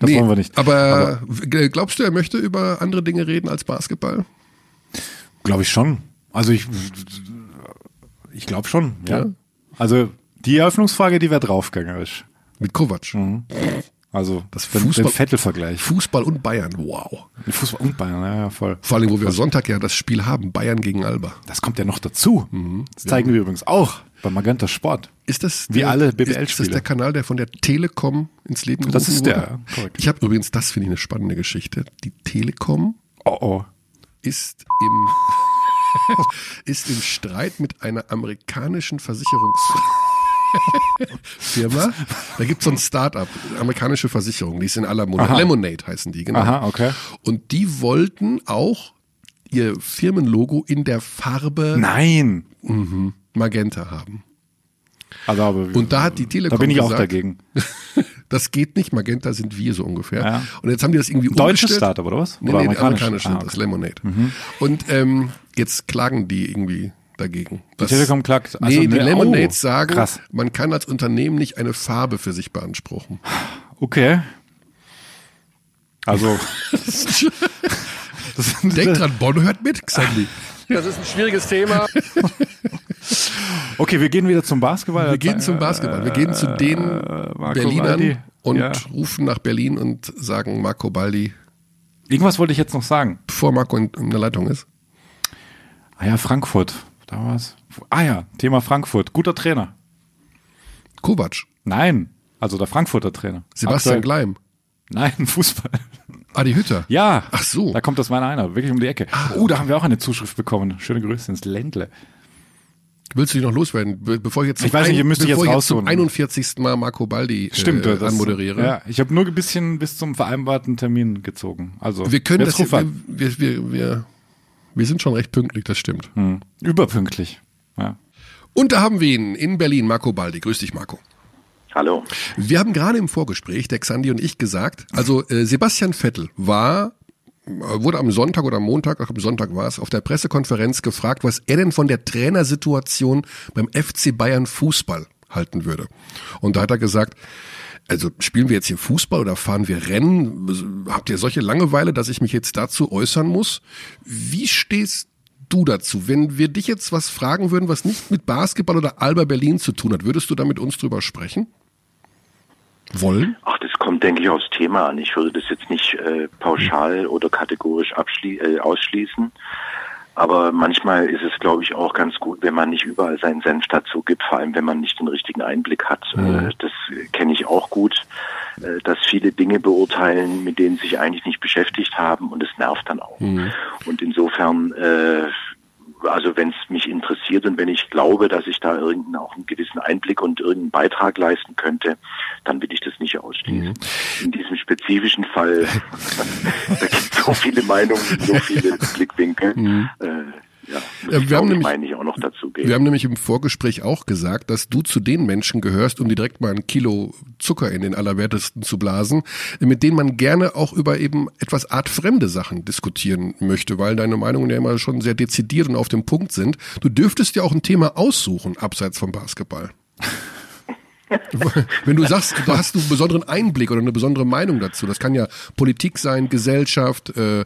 Das wollen wir nicht. Aber, g- glaubst du, er möchte über andere Dinge reden als Basketball? Glaube ich schon. Also ich, ich glaube schon. Ja. Ja. Also die Eröffnungsfrage, die wäre draufgängerisch. Mit Kovac. Also Das den, Fußball- den Vettel-Vergleich. Fußball und Bayern, wow. Fußball und Bayern, ja, ja, voll. Vor allem, wo wir Sonntag ja das Spiel haben, Bayern gegen Alba. Das kommt ja noch dazu. Das zeigen wir übrigens auch bei Magenta Sport. Ist das Wie der, alle Ist, ist das BBL-Spiele. der Kanal, der von der Telekom ins Leben gerufen Das ist der, wurde? korrekt. Ich habe übrigens, das finde ich eine spannende Geschichte. Die Telekom Oh oh. ist im ist im Streit mit einer amerikanischen Versicherungsfirma. Da gibt es so ein Start-up, amerikanische Versicherung, die ist in aller Munde. Aha. Lemonade heißen die, genau. Aha, okay. Und die wollten auch ihr Firmenlogo in der Farbe Nein. Magenta haben. Also, aber Und da hat die Telekom da bin ich auch gesagt, dagegen. Das geht nicht, Magenta sind wir so ungefähr. Ja. Und jetzt haben die das irgendwie Deutsches umgestellt. Startup, oder was? Nee, Oder nee, amerikanisch? amerikanisch Ah, okay. das, Lemonade. Und ähm, jetzt klagen die irgendwie dagegen. Die Telekom klagt. nee, also, die ne, Lemonades oh, sagen, Krass. man kann als Unternehmen nicht eine Farbe für sich beanspruchen. Okay. Also. Denk dran, Bonn hört mit, Xandi. Das ist ein schwieriges Thema. Okay, wir gehen wieder zum Basketball. Wir gehen zum Basketball. Wir gehen zu den Marco Berlinern Baldi. und Ja. rufen nach Berlin und sagen Marco Baldi, Irgendwas wollte ich jetzt noch sagen. bevor Marco in, in der Leitung ist. Ah ja, Frankfurt. Da war's. Ah ja, Thema Frankfurt. Guter Trainer. Kovac, Nein. Also der Frankfurter Trainer. Sebastian Aktuell- Gleim, Nein, Fußball. Adi Hütter. Ja. Ach so. Da kommt das mal einer. Wirklich um die Ecke. Oh, da haben wir auch eine Zuschrift bekommen. Schöne Grüße ins Ländle. Willst du dich noch loswerden, be- bevor ich jetzt zum, Ich weiß nicht, ihr müsst bevor jetzt ich jetzt zum rausholen. 41. Mal Marco Baldi Stimmt, äh, das- anmoderiere? Ja, ich habe nur ein bisschen bis zum vereinbarten Termin gezogen. Also Wir können das, wir, wir, wir, wir, wir sind schon recht pünktlich, das stimmt. Hm. Überpünktlich. Ja. Und da haben wir ihn in Berlin, Marco Baldi. Grüß dich, Marco. Hallo. Wir haben gerade im Vorgespräch, der Xandi und ich gesagt, also äh, Sebastian Vettel war, äh, wurde am Sonntag oder am Montag, ach, am Sonntag war es, auf der Pressekonferenz gefragt, was er denn von der Trainersituation beim FC Bayern Fußball halten würde. Und da hat er gesagt, also spielen wir jetzt hier Fußball oder fahren wir Rennen? Habt ihr solche Langeweile, dass ich mich jetzt dazu äußern muss? Wie stehst du dazu? Wenn wir dich jetzt was fragen würden, was nicht mit Basketball oder Alba Berlin zu tun hat, würdest du da mit uns drüber sprechen? Wollen? Ach, das kommt, denke ich, aufs Thema an. Ich würde das jetzt nicht äh, pauschal oder kategorisch äh, ausschließen. Aber manchmal ist es, glaube ich, auch ganz gut, wenn man nicht überall seinen Senf dazu gibt, vor allem wenn man nicht den richtigen Einblick hat. Äh, das kenne ich auch gut, äh, dass viele Dinge beurteilen, mit denen sie sich eigentlich nicht beschäftigt haben und es nervt dann auch. Und insofern, äh, also wenn es mich interessiert und wenn ich glaube, dass ich da irgendeinen auch einen gewissen Einblick und irgendeinen Beitrag leisten könnte, dann will ich das nicht ausschließen. In diesem spezifischen Fall, da gibt es so viele Meinungen, so viele Blickwinkel. Äh, ja, Ja, wir haben nämlich- meine ich auch noch dazu. zugeben. Wir haben nämlich im Vorgespräch auch gesagt, dass du zu den Menschen gehörst, um dir direkt mal ein Kilo Zucker in den Allerwertesten zu blasen, mit denen man gerne auch über eben etwas artfremde Sachen diskutieren möchte, weil deine Meinungen ja immer schon sehr dezidiert und auf dem Punkt sind. Du dürftest ja auch ein Thema aussuchen, abseits vom Basketball. Wenn du sagst, du hast einen besonderen Einblick oder eine besondere Meinung dazu, das kann ja Politik sein, Gesellschaft, äh, äh,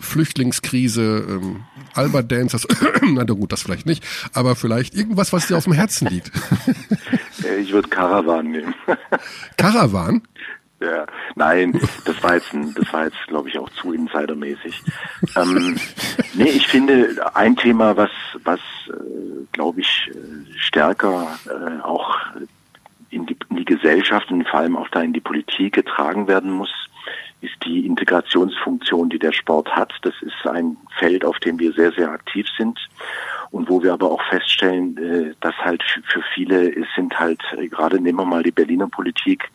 Flüchtlingskrise, ähm, Albert Dance, das, na gut, das vielleicht nicht, aber vielleicht irgendwas, was dir auf dem Herzen liegt. Äh, ich würde Caravan nehmen. Caravan? Ja, nein, das war jetzt, das war jetzt, glaube ich, auch zu insidermäßig. Ähm, nee, ich finde ein Thema, was, was, äh, glaube ich, äh, stärker äh, auch in die, in die Gesellschaft und vor allem auch da in die Politik getragen werden muss, ist die Integrationsfunktion, die der Sport hat. Das ist ein Feld, auf dem wir sehr, sehr aktiv sind und wo wir aber auch feststellen, äh, dass halt für viele es sind halt, äh, gerade nehmen wir mal die Berliner Politik,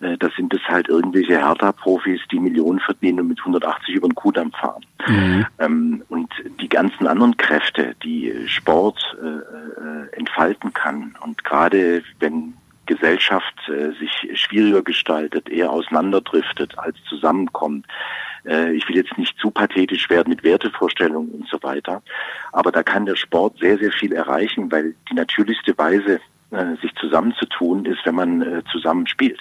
äh, das sind es halt irgendwelche Hertha-Profis, die Millionen verdienen und mit 180 über den Kudamm fahren. Mhm. Ähm, und die ganzen anderen Kräfte, die Sport entfalten kann und gerade wenn Gesellschaft äh, sich schwieriger gestaltet, eher auseinanderdriftet als zusammenkommt. Äh, ich will jetzt nicht zu pathetisch werden mit Wertevorstellungen und so weiter, aber da kann der Sport sehr, sehr viel erreichen, weil die natürlichste Weise, sich zusammenzutun, ist, wenn man äh, zusammen spielt.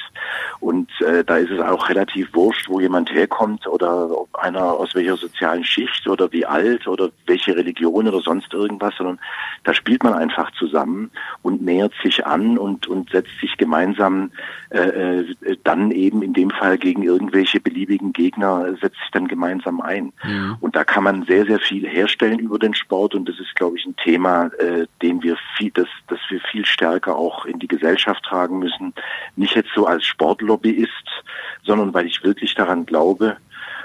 Und äh, da ist es auch relativ wurscht, wo jemand herkommt oder ob einer aus welcher sozialen Schicht oder wie alt oder welche Religion oder sonst irgendwas, sondern da spielt man einfach zusammen und nähert sich an und, und setzt sich gemeinsam äh, äh dann eben in dem Fall gegen irgendwelche beliebigen Gegner, setzt sich dann gemeinsam ein. Mhm. Und da kann man sehr, sehr viel herstellen über den Sport und das ist, glaube ich, ein Thema, äh, den wir viel, das, das wir viel stärker stärker auch in die Gesellschaft tragen müssen. Nicht jetzt so als Sportlobbyist, sondern weil ich wirklich daran glaube,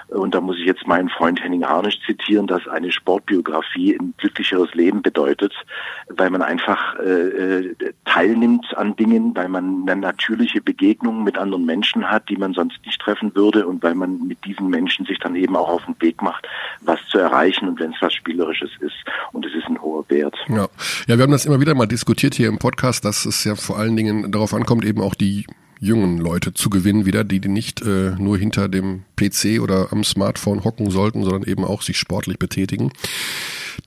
und da muss ich jetzt meinen Freund Henning Harnisch zitieren, dass eine Sportbiografie ein glücklicheres Leben bedeutet, weil man einfach äh, äh, teilnimmt an Dingen, weil man eine natürliche Begegnung mit anderen Menschen hat, die man sonst nicht treffen würde und weil man mit diesen Menschen sich dann eben auch auf den Weg macht, was zu erreichen und wenn es was Spielerisches ist. Und es ist ein Wert. Ja. ja, wir haben das immer wieder mal diskutiert hier im Podcast, dass es ja vor allen Dingen darauf ankommt, eben auch die jungen Leute zu gewinnen wieder, die, die nicht äh, nur hinter dem PC oder am Smartphone hocken sollten, sondern eben auch sich sportlich betätigen.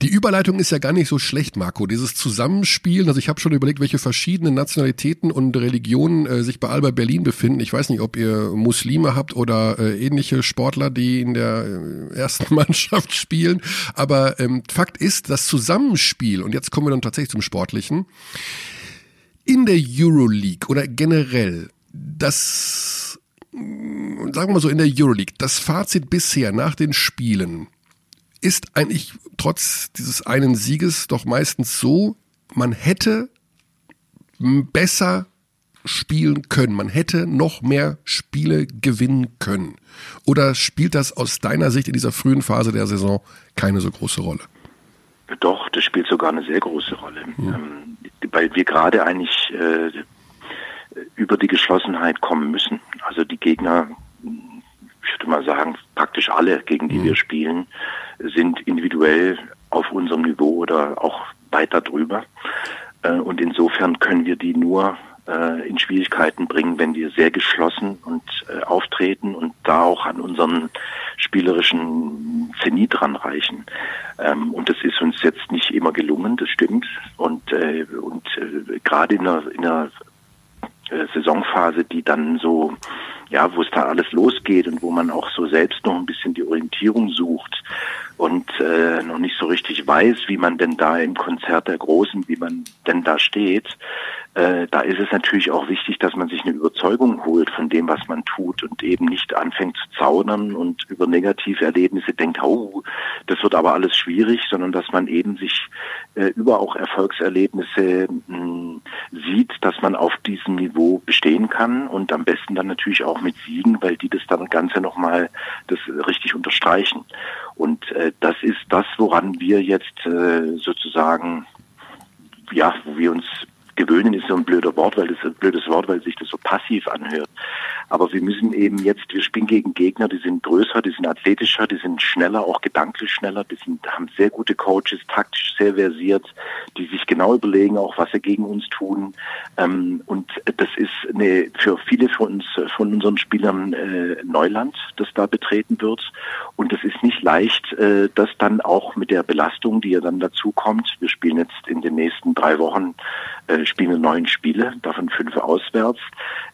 Die Überleitung ist ja gar nicht so schlecht, Marco. Dieses Zusammenspielen, also ich habe schon überlegt, welche verschiedenen Nationalitäten und Religionen äh, sich bei Alba Berlin befinden. Ich weiß nicht, ob ihr Muslime habt oder äh, ähnliche Sportler, die in der äh, ersten Mannschaft spielen. Aber ähm, Fakt ist, das Zusammenspiel, und jetzt kommen wir dann tatsächlich zum Sportlichen, in der Euroleague oder generell das, sagen wir mal so, in der Euroleague, das Fazit bisher nach den Spielen ist eigentlich trotz dieses einen Sieges doch meistens so, man hätte besser spielen können. Man hätte noch mehr Spiele gewinnen können. Oder spielt das aus deiner Sicht in dieser frühen Phase der Saison keine so große Rolle? Doch, das spielt sogar eine sehr große Rolle. Ja. Ähm, weil wir gerade eigentlich äh, über die Geschlossenheit kommen müssen. Also die Gegner, ich würde mal sagen, praktisch alle, gegen die mhm. wir spielen, sind individuell auf unserem Niveau oder auch weiter drüber. Äh, und insofern können wir die nur äh, in Schwierigkeiten bringen, wenn wir sehr geschlossen und äh, auftreten und da auch an unseren spielerischen Zenit ranreichen. Ähm, und das ist uns jetzt nicht immer gelungen, das stimmt. Und, äh, und äh, gerade in einer, in äh, Saisonphase, die dann so, ja, wo es da alles losgeht und wo man auch so selbst noch ein bisschen die Orientierung sucht und äh, noch nicht so richtig weiß, wie man denn da im Konzert der Großen, wie man denn da steht, äh, da ist es natürlich auch wichtig, dass man sich eine Überzeugung holt von dem, was man tut und eben nicht anfängt zu zaudern und über negative Erlebnisse denkt, oh, das wird aber alles schwierig, sondern dass man eben sich äh, über auch Erfolgserlebnisse mh, hm, sieht, dass man auf diesem Niveau bestehen kann und am besten dann natürlich auch mit Siegen, weil die das dann Ganze nochmal das richtig unterstreichen. Und äh, das ist das, woran wir jetzt äh, sozusagen ja, wo wir uns gewöhnen ist so ein blöder Wort, weil das ein blödes Wort, weil sich das so passiv anhört. Aber wir müssen eben jetzt, wir spielen gegen Gegner, die sind größer, die sind athletischer, die sind schneller, auch gedanklich schneller, die sind, haben sehr gute Coaches, taktisch sehr versiert, die sich genau überlegen, auch was sie gegen uns tun. Ähm, und das ist eine, für viele von uns, von unseren Spielern äh, Neuland, das da betreten wird. Und es ist nicht leicht, äh, das dann auch mit der Belastung, die ja dann dazu kommt. Wir spielen jetzt in den nächsten drei Wochen, äh, spielen neun Spiele, davon fünf auswärts.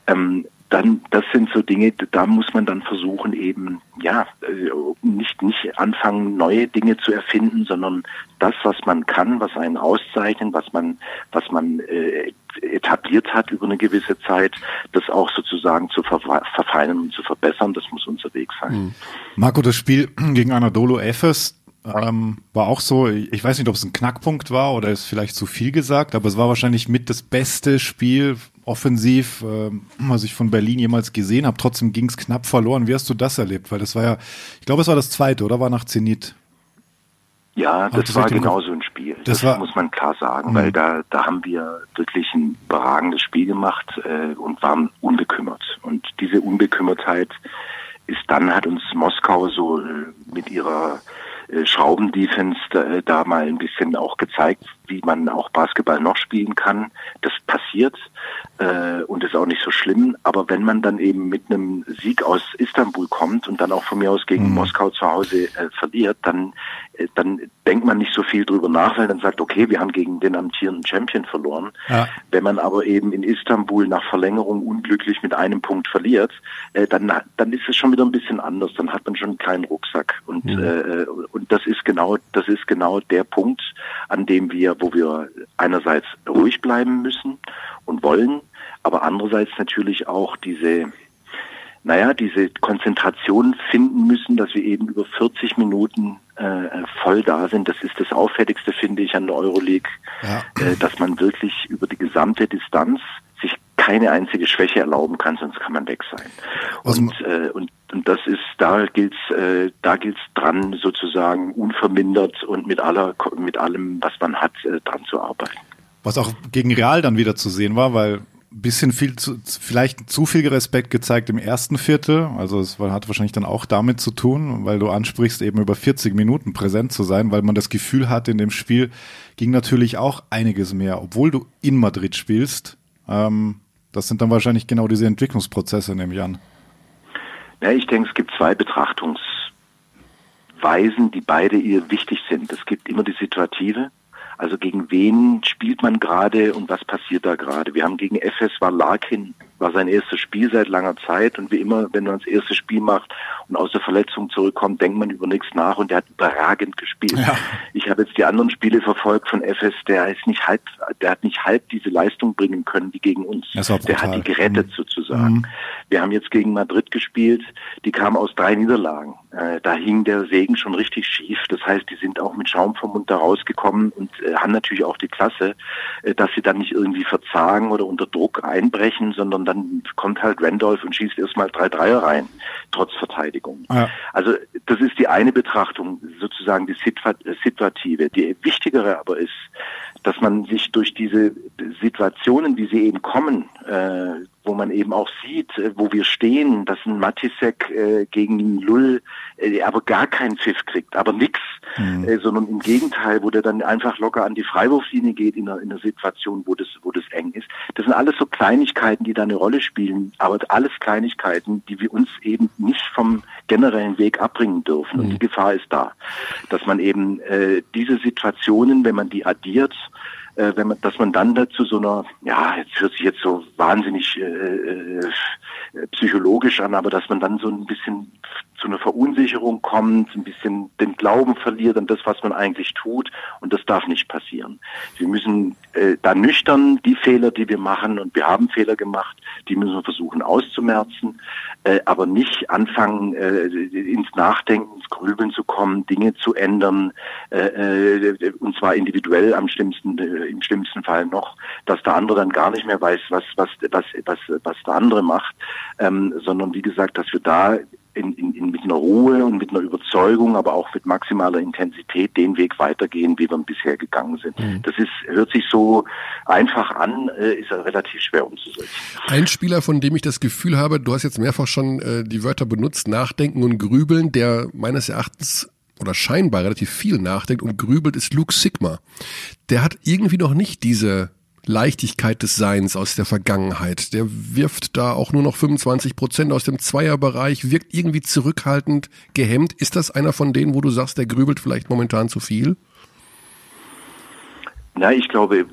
Ähm, dann, das sind so Dinge, da muss man dann versuchen, eben, ja, äh, nicht, nicht anfangen, neue Dinge zu erfinden, sondern das, was man kann, was einen auszeichnet, was man, was man äh, etabliert hat über eine gewisse Zeit, das auch sozusagen zu verfeinern und zu verbessern, das muss unser Weg sein. Mhm. Marco, das Spiel gegen Anadolu Efes ähm, war auch so, ich weiß nicht, ob es ein Knackpunkt war oder ist vielleicht zu viel gesagt, aber es war wahrscheinlich mit das beste Spiel offensiv, äh, was ich von Berlin jemals gesehen habe. Trotzdem ging es knapp verloren. Wie hast du das erlebt? Weil das war ja, ich glaube, es war das zweite, oder war nach Zenit? Ja, das, das war genau so ein Spiel. Das, das war, muss man klar sagen, mhm. weil da, da haben wir wirklich ein überragendes Spiel gemacht äh, und waren unbekümmert. Und diese Unbekümmertheit ist dann, hat uns Moskau so äh, mit ihrer Schraubendefense da, da mal ein bisschen auch gezeigt, wie man auch Basketball noch spielen kann. Das passiert äh, und ist auch nicht so schlimm. Aber wenn man dann eben mit einem Sieg aus Istanbul kommt und dann auch von mir aus gegen mhm. Moskau zu Hause äh, verliert, dann, äh, dann denkt man nicht so viel drüber nach, weil dann sagt, okay, wir haben gegen den amtierenden Champion verloren. Ja. Wenn man aber eben in Istanbul nach Verlängerung unglücklich mit einem Punkt verliert, äh, dann, dann ist es schon wieder ein bisschen anders. Dann hat man schon einen kleinen Rucksack. Und, mhm. äh, und das ist genau, das ist genau der Punkt, an dem wir, wo wir einerseits ruhig bleiben müssen und wollen, aber andererseits natürlich auch diese, naja, diese Konzentration finden müssen, dass wir eben über 40 Minuten äh, voll da sind. Das ist das Auffälligste, finde ich, an der Euroleague, ja. äh, dass man wirklich über die gesamte Distanz sich keine einzige Schwäche erlauben kann, sonst kann man weg sein. Und, äh, und, und das ist, da gilt's, äh, da gilt's dran, sozusagen unvermindert und mit aller, mit allem, was man hat, äh, dran zu arbeiten. Was auch gegen Real dann wieder zu sehen war, weil bisschen viel zu, vielleicht zu viel Respekt gezeigt im ersten Viertel. Also es hat wahrscheinlich dann auch damit zu tun, weil du ansprichst, eben über 40 Minuten präsent zu sein, weil man das Gefühl hat, in dem Spiel ging natürlich auch einiges mehr, obwohl du in Madrid spielst. Ähm, das sind dann wahrscheinlich genau diese Entwicklungsprozesse, nehme ich an. Ja, ich denke, es gibt zwei Betrachtungsweisen, die beide ihr wichtig sind. Es gibt immer die Situative also gegen wen spielt man gerade und was passiert da gerade? Wir haben gegen FS war Larkin, war sein erstes Spiel seit langer Zeit und wie immer, wenn man das erste Spiel macht und aus der Verletzung zurückkommt, denkt man über nichts nach und der hat überragend gespielt. Ja. Ich habe jetzt die anderen Spiele verfolgt von FS, der ist nicht halb, der hat nicht halb diese Leistung bringen können wie gegen uns. Der hat die gerettet mhm. sozusagen. Mhm. Wir haben jetzt gegen Madrid gespielt, die kamen aus drei Niederlagen. Äh, da hing der Segen schon richtig schief. Das heißt, die sind auch mit Schaum vom Mund da rausgekommen und äh, haben natürlich auch die Klasse, äh, dass sie dann nicht irgendwie verzagen oder unter Druck einbrechen, sondern dann kommt halt Randolph und schießt erstmal drei Dreier rein, trotz Verteidigung. Ja. Also das ist die eine Betrachtung, sozusagen die Situative. Die wichtigere aber ist, dass man sich durch diese Situationen, wie sie eben kommen, äh, wo man eben auch sieht, äh, wo wir stehen, dass ein Matisek äh, gegen Lull äh, aber gar keinen Pfiff kriegt, aber nix, mhm. äh, sondern im Gegenteil, wo der dann einfach locker an die Freiwurflinie geht in einer, in einer Situation, wo das, wo das eng ist. Das sind alles so Kleinigkeiten, die da eine Rolle spielen, aber alles Kleinigkeiten, die wir uns eben nicht vom generellen Weg abbringen dürfen. Mhm. Und die Gefahr ist da, dass man eben äh, diese Situationen, wenn man die addiert, äh, wenn man, dass man dann dazu so einer, ja, jetzt hört sich jetzt so wahnsinnig äh, äh, psychologisch an, aber dass man dann so ein bisschen zu einer Verunsicherung kommt, ein bisschen den Glauben verliert an das, was man eigentlich tut. Und das darf nicht passieren. Wir müssen äh, da nüchtern die Fehler, die wir machen, und wir haben Fehler gemacht, die müssen wir versuchen auszumerzen, äh, aber nicht anfangen, äh, ins Nachdenken, ins Grübeln zu kommen, Dinge zu ändern, äh, äh, und zwar individuell am schlimmsten, äh, im schlimmsten Fall noch, dass der andere dann gar nicht mehr weiß, was, was, was, was, was der andere macht, ähm, sondern wie gesagt, dass wir da in, in, in, mit einer Ruhe und mit einer Überzeugung, aber auch mit maximaler Intensität den Weg weitergehen, wie wir bisher gegangen sind. Mhm. Das ist, hört sich so einfach an, äh, ist relativ schwer umzusetzen. Ein Spieler, von dem ich das Gefühl habe, du hast jetzt mehrfach schon äh, die Wörter benutzt, nachdenken und grübeln, der meines Erachtens oder scheinbar relativ viel nachdenkt und grübelt, ist Luke Sigma. Der hat irgendwie noch nicht diese Leichtigkeit des Seins aus der Vergangenheit. Der wirft da auch nur noch 25 Prozent aus dem Zweierbereich, wirkt irgendwie zurückhaltend, gehemmt. Ist das einer von denen, wo du sagst, der grübelt vielleicht momentan zu viel? Na, ich glaube,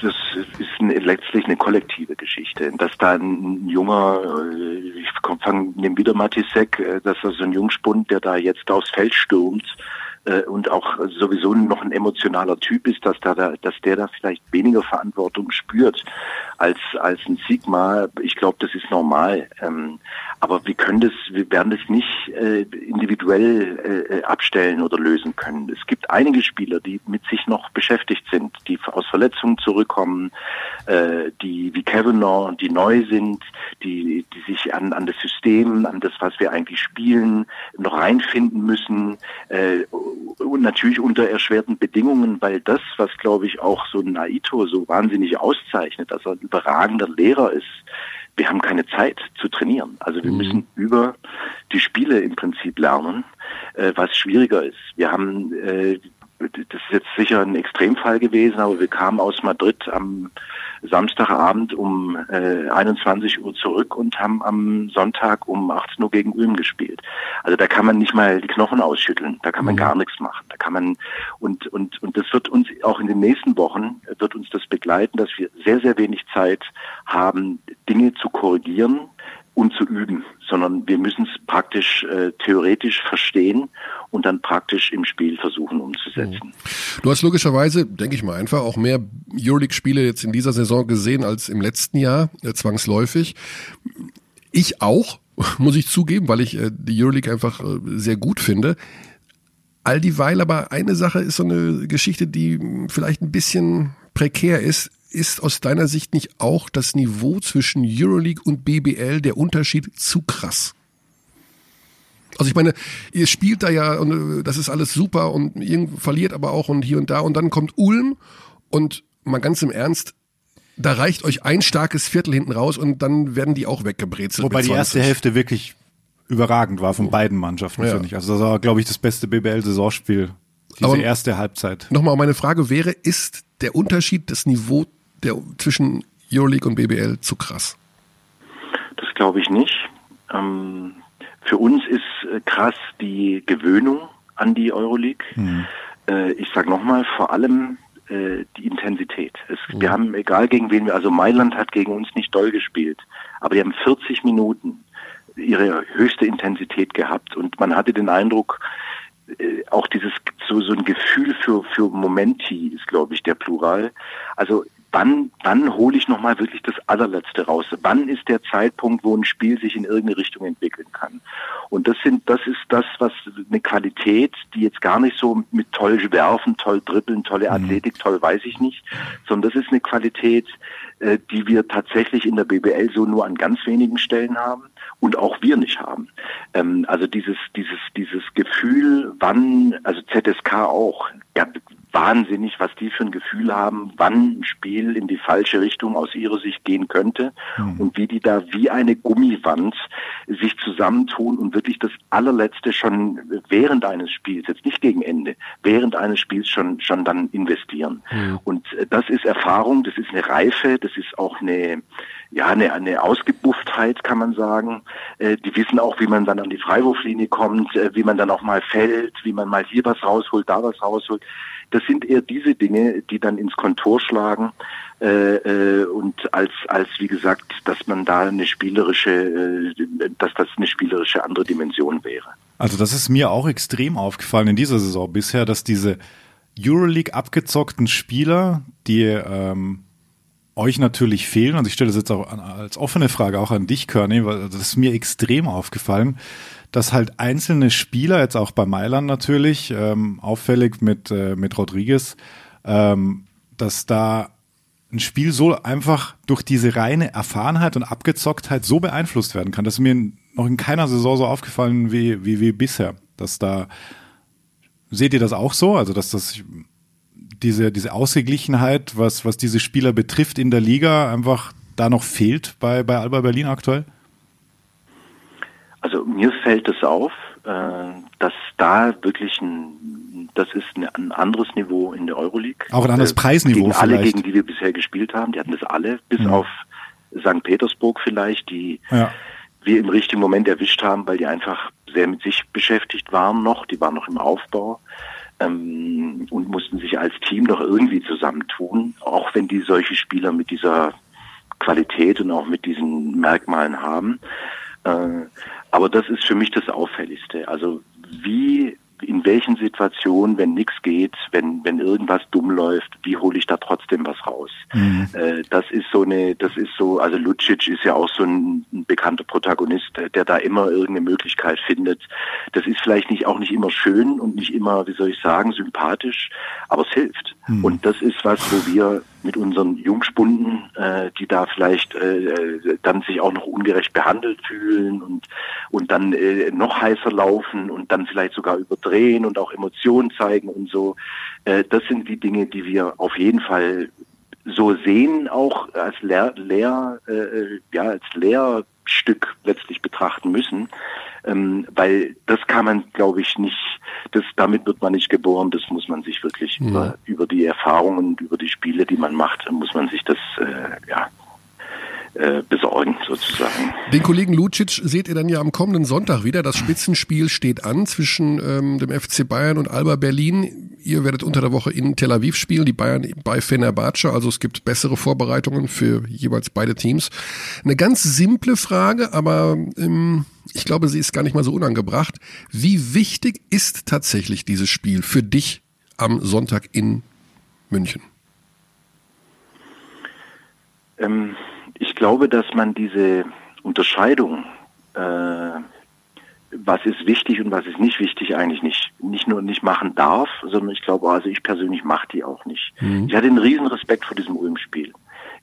das ist letztlich eine kollektive Geschichte. Dass da ein junger, äh, ich fange nehmen wieder Matisek, äh, dass da so ein Jungspund, der da jetzt aufs Feld stürmt, äh, und auch sowieso noch ein emotionaler Typ ist, dass da, dass der da vielleicht weniger Verantwortung spürt als als ein Sigma. Ich glaube, das ist normal. Ähm, aber wir können das, wir werden das nicht äh, individuell äh, abstellen oder lösen können. Es gibt einige Spieler, die mit sich noch beschäftigt sind, die aus Verletzungen zurückkommen, äh, die wie Kavanaugh, die neu sind, die die sich an an das System, an das, was wir eigentlich spielen, noch reinfinden müssen. Äh, und natürlich unter erschwerten Bedingungen, weil das, was glaube ich auch so Naito so wahnsinnig auszeichnet, dass er ein überragender Lehrer ist, wir haben keine Zeit zu trainieren. Also wir mhm. müssen über die Spiele im Prinzip lernen, äh, was schwieriger ist. Wir haben äh, das ist jetzt sicher ein Extremfall gewesen, aber wir kamen aus Madrid am Samstagabend um äh, 21 Uhr zurück und haben am Sonntag um 18 Uhr gegen Ulm gespielt. Also da kann man nicht mal die Knochen ausschütteln, da kann man mhm. gar nichts machen. Da kann man und und und das wird uns auch in den nächsten Wochen wird uns das begleiten, dass wir sehr sehr wenig Zeit haben, Dinge zu korrigieren und zu üben, sondern wir müssen es praktisch äh, theoretisch verstehen und dann praktisch im Spiel versuchen umzusetzen. Du hast logischerweise, denke ich mal, einfach auch mehr Euroleague-Spiele jetzt in dieser Saison gesehen als im letzten Jahr, äh, zwangsläufig. Ich auch, muss ich zugeben, weil ich äh, die Euroleague einfach äh, sehr gut finde. All dieweil aber eine Sache ist so eine Geschichte, die vielleicht ein bisschen prekär ist ist aus deiner Sicht nicht auch das Niveau zwischen Euroleague und BBL der Unterschied zu krass? Also ich meine, ihr spielt da ja und äh, das ist alles super und verliert aber auch und hier und da und dann kommt Ulm und mal ganz im Ernst, da reicht euch ein starkes Viertel hinten raus und dann werden die auch weggebrezelt. Wobei die erste Hälfte wirklich überragend war von beiden Mannschaften, ja. finde ich. Also das war, glaube ich, das beste BBL-Saisonspiel. Diese Aber erste Halbzeit. Nochmal meine Frage wäre, ist der Unterschied des Niveau der zwischen Euroleague und BBL zu krass? Das glaube ich nicht. Ähm, für uns ist äh, krass die Gewöhnung an die Euroleague. Mhm. Äh, ich sage nochmal, vor allem äh, die Intensität. Es, mhm. Wir haben, egal gegen wen wir, also Mailand hat gegen uns nicht doll gespielt, aber die haben 40 Minuten ihre höchste Intensität gehabt und man hatte den Eindruck, äh, auch dieses so so ein Gefühl für für Momenti ist glaube ich der Plural. Also wann, wann hole ich nochmal wirklich das allerletzte raus? Wann ist der Zeitpunkt, wo ein Spiel sich in irgendeine Richtung entwickeln kann? Und das sind, das ist das, was eine Qualität, die jetzt gar nicht so mit toll werfen, toll dribbeln, tolle mhm. Athletik, toll weiß ich nicht, sondern das ist eine Qualität, äh, die wir tatsächlich in der BBL so nur an ganz wenigen Stellen haben und auch wir nicht haben. Ähm, also dieses, dieses, dieses Gefühl, wann, also ZSK auch, wahnsinnig, was die für ein Gefühl haben, wann ein Spiel in die falsche Richtung aus ihrer Sicht gehen könnte mhm. und wie die da wie eine Gummiwand sich zusammentun und wirklich das allerletzte schon während eines Spiels, jetzt nicht gegen Ende, während eines Spiels schon schon dann investieren. Mhm. Und äh, das ist Erfahrung, das ist eine Reife, das ist auch eine ja, eine, eine Ausgebufftheit, kann man sagen. Äh, die wissen auch, wie man dann an die Freiwurflinie kommt, äh, wie man dann auch mal fällt, wie man mal hier was rausholt, da was rausholt. Das sind eher diese Dinge, die dann ins Kontor schlagen äh, äh, und als als wie gesagt, dass man da eine spielerische, äh, dass das eine spielerische andere Dimension wäre. Also das ist mir auch extrem aufgefallen in dieser Saison bisher, dass diese Euroleague abgezockten Spieler, die ähm, euch natürlich fehlen, und ich stelle das jetzt auch als offene Frage auch an dich, Körny, weil das ist mir extrem aufgefallen, dass halt einzelne Spieler, jetzt auch bei Mailand natürlich, ähm, auffällig mit, äh, mit Rodriguez, ähm, dass da ein Spiel so einfach durch diese reine Erfahrenheit und Abgezocktheit so beeinflusst werden kann. Das ist mir noch in keiner Saison so aufgefallen wie, wie, wie bisher. Dass da, seht ihr das auch so? Also, dass das diese, diese Ausgeglichenheit, was, was diese Spieler betrifft in der Liga, einfach da noch fehlt bei, bei Alba Berlin aktuell? Also mir fällt es auf, äh, dass da wirklich ein, das ist ein anderes Niveau in der Euroleague. Auch ein anderes äh, Preisniveau gegen vielleicht. alle, gegen die wir bisher gespielt haben, die hatten das alle, bis mhm. auf St. Petersburg vielleicht, die ja. wir im richtigen Moment erwischt haben, weil die einfach sehr mit sich beschäftigt waren noch, die waren noch im Aufbau ähm, und mussten sich als Team noch irgendwie zusammentun, auch wenn die solche Spieler mit dieser Qualität und auch mit diesen Merkmalen haben. Äh, aber das ist für mich das Auffälligste. Also wie in welchen Situationen, wenn nichts geht, wenn wenn irgendwas dumm läuft, wie hole ich da trotzdem was raus? Mhm. Äh, das ist so eine, das ist so, also Lucic ist ja auch so ein, ein, bekannter Protagonist, der da immer irgendeine Möglichkeit findet. Das ist vielleicht nicht auch nicht immer schön und nicht immer, wie soll ich sagen, sympathisch, aber es hilft. Mhm. Und das ist was, wo wir mit unseren Jungspunden, äh, die da vielleicht äh, dann sich auch noch ungerecht behandelt fühlen und und dann äh, noch heißer laufen und dann vielleicht sogar überdrehen und auch Emotionen zeigen und so. Äh, das sind die Dinge, die wir auf jeden Fall so sehen, auch als Lehr, Lehr äh, ja als Lehrstück letztlich betrachten müssen, ähm, weil das kann man, glaube ich, nicht. Das damit wird man nicht geboren. Das muss man sich wirklich ja. über, über die Erfahrungen und über die Spiele, die man macht, muss man sich das äh, ja äh, besorgen, sozusagen. Den Kollegen Lucic seht ihr dann ja am kommenden Sonntag wieder. Das Spitzenspiel steht an zwischen ähm, dem FC Bayern und Alba Berlin. Ihr werdet unter der Woche in Tel Aviv spielen, die Bayern bei Fenerbahce. Also es gibt bessere Vorbereitungen für jeweils beide Teams. Eine ganz simple Frage, aber ähm, ich glaube, sie ist gar nicht mal so unangebracht. Wie wichtig ist tatsächlich dieses Spiel für dich am Sonntag in München? Ähm, ich glaube, dass man diese Unterscheidung, äh, was ist wichtig und was ist nicht wichtig, eigentlich nicht, nicht nur nicht machen darf, sondern ich glaube, also ich persönlich mache die auch nicht. Mhm. Ich hatte einen riesen Respekt vor diesem Ulm-Spiel.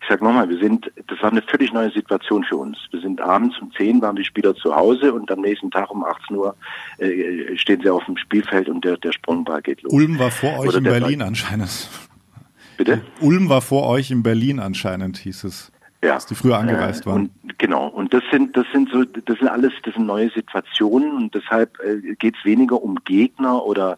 Ich sage nochmal, wir sind, das war eine völlig neue Situation für uns. Wir sind abends um 10 waren die Spieler zu Hause und am nächsten Tag um 18 Uhr äh, stehen sie auf dem Spielfeld und der, der Sprungball geht los. Ulm war vor euch Oder in Berlin anscheinend. Bitte? Ulm war vor euch in Berlin anscheinend, hieß es. Ja. Dass die früher angereist waren. Und, genau. Und das sind, das sind so, das sind alles, das sind neue Situationen und deshalb äh, geht es weniger um Gegner oder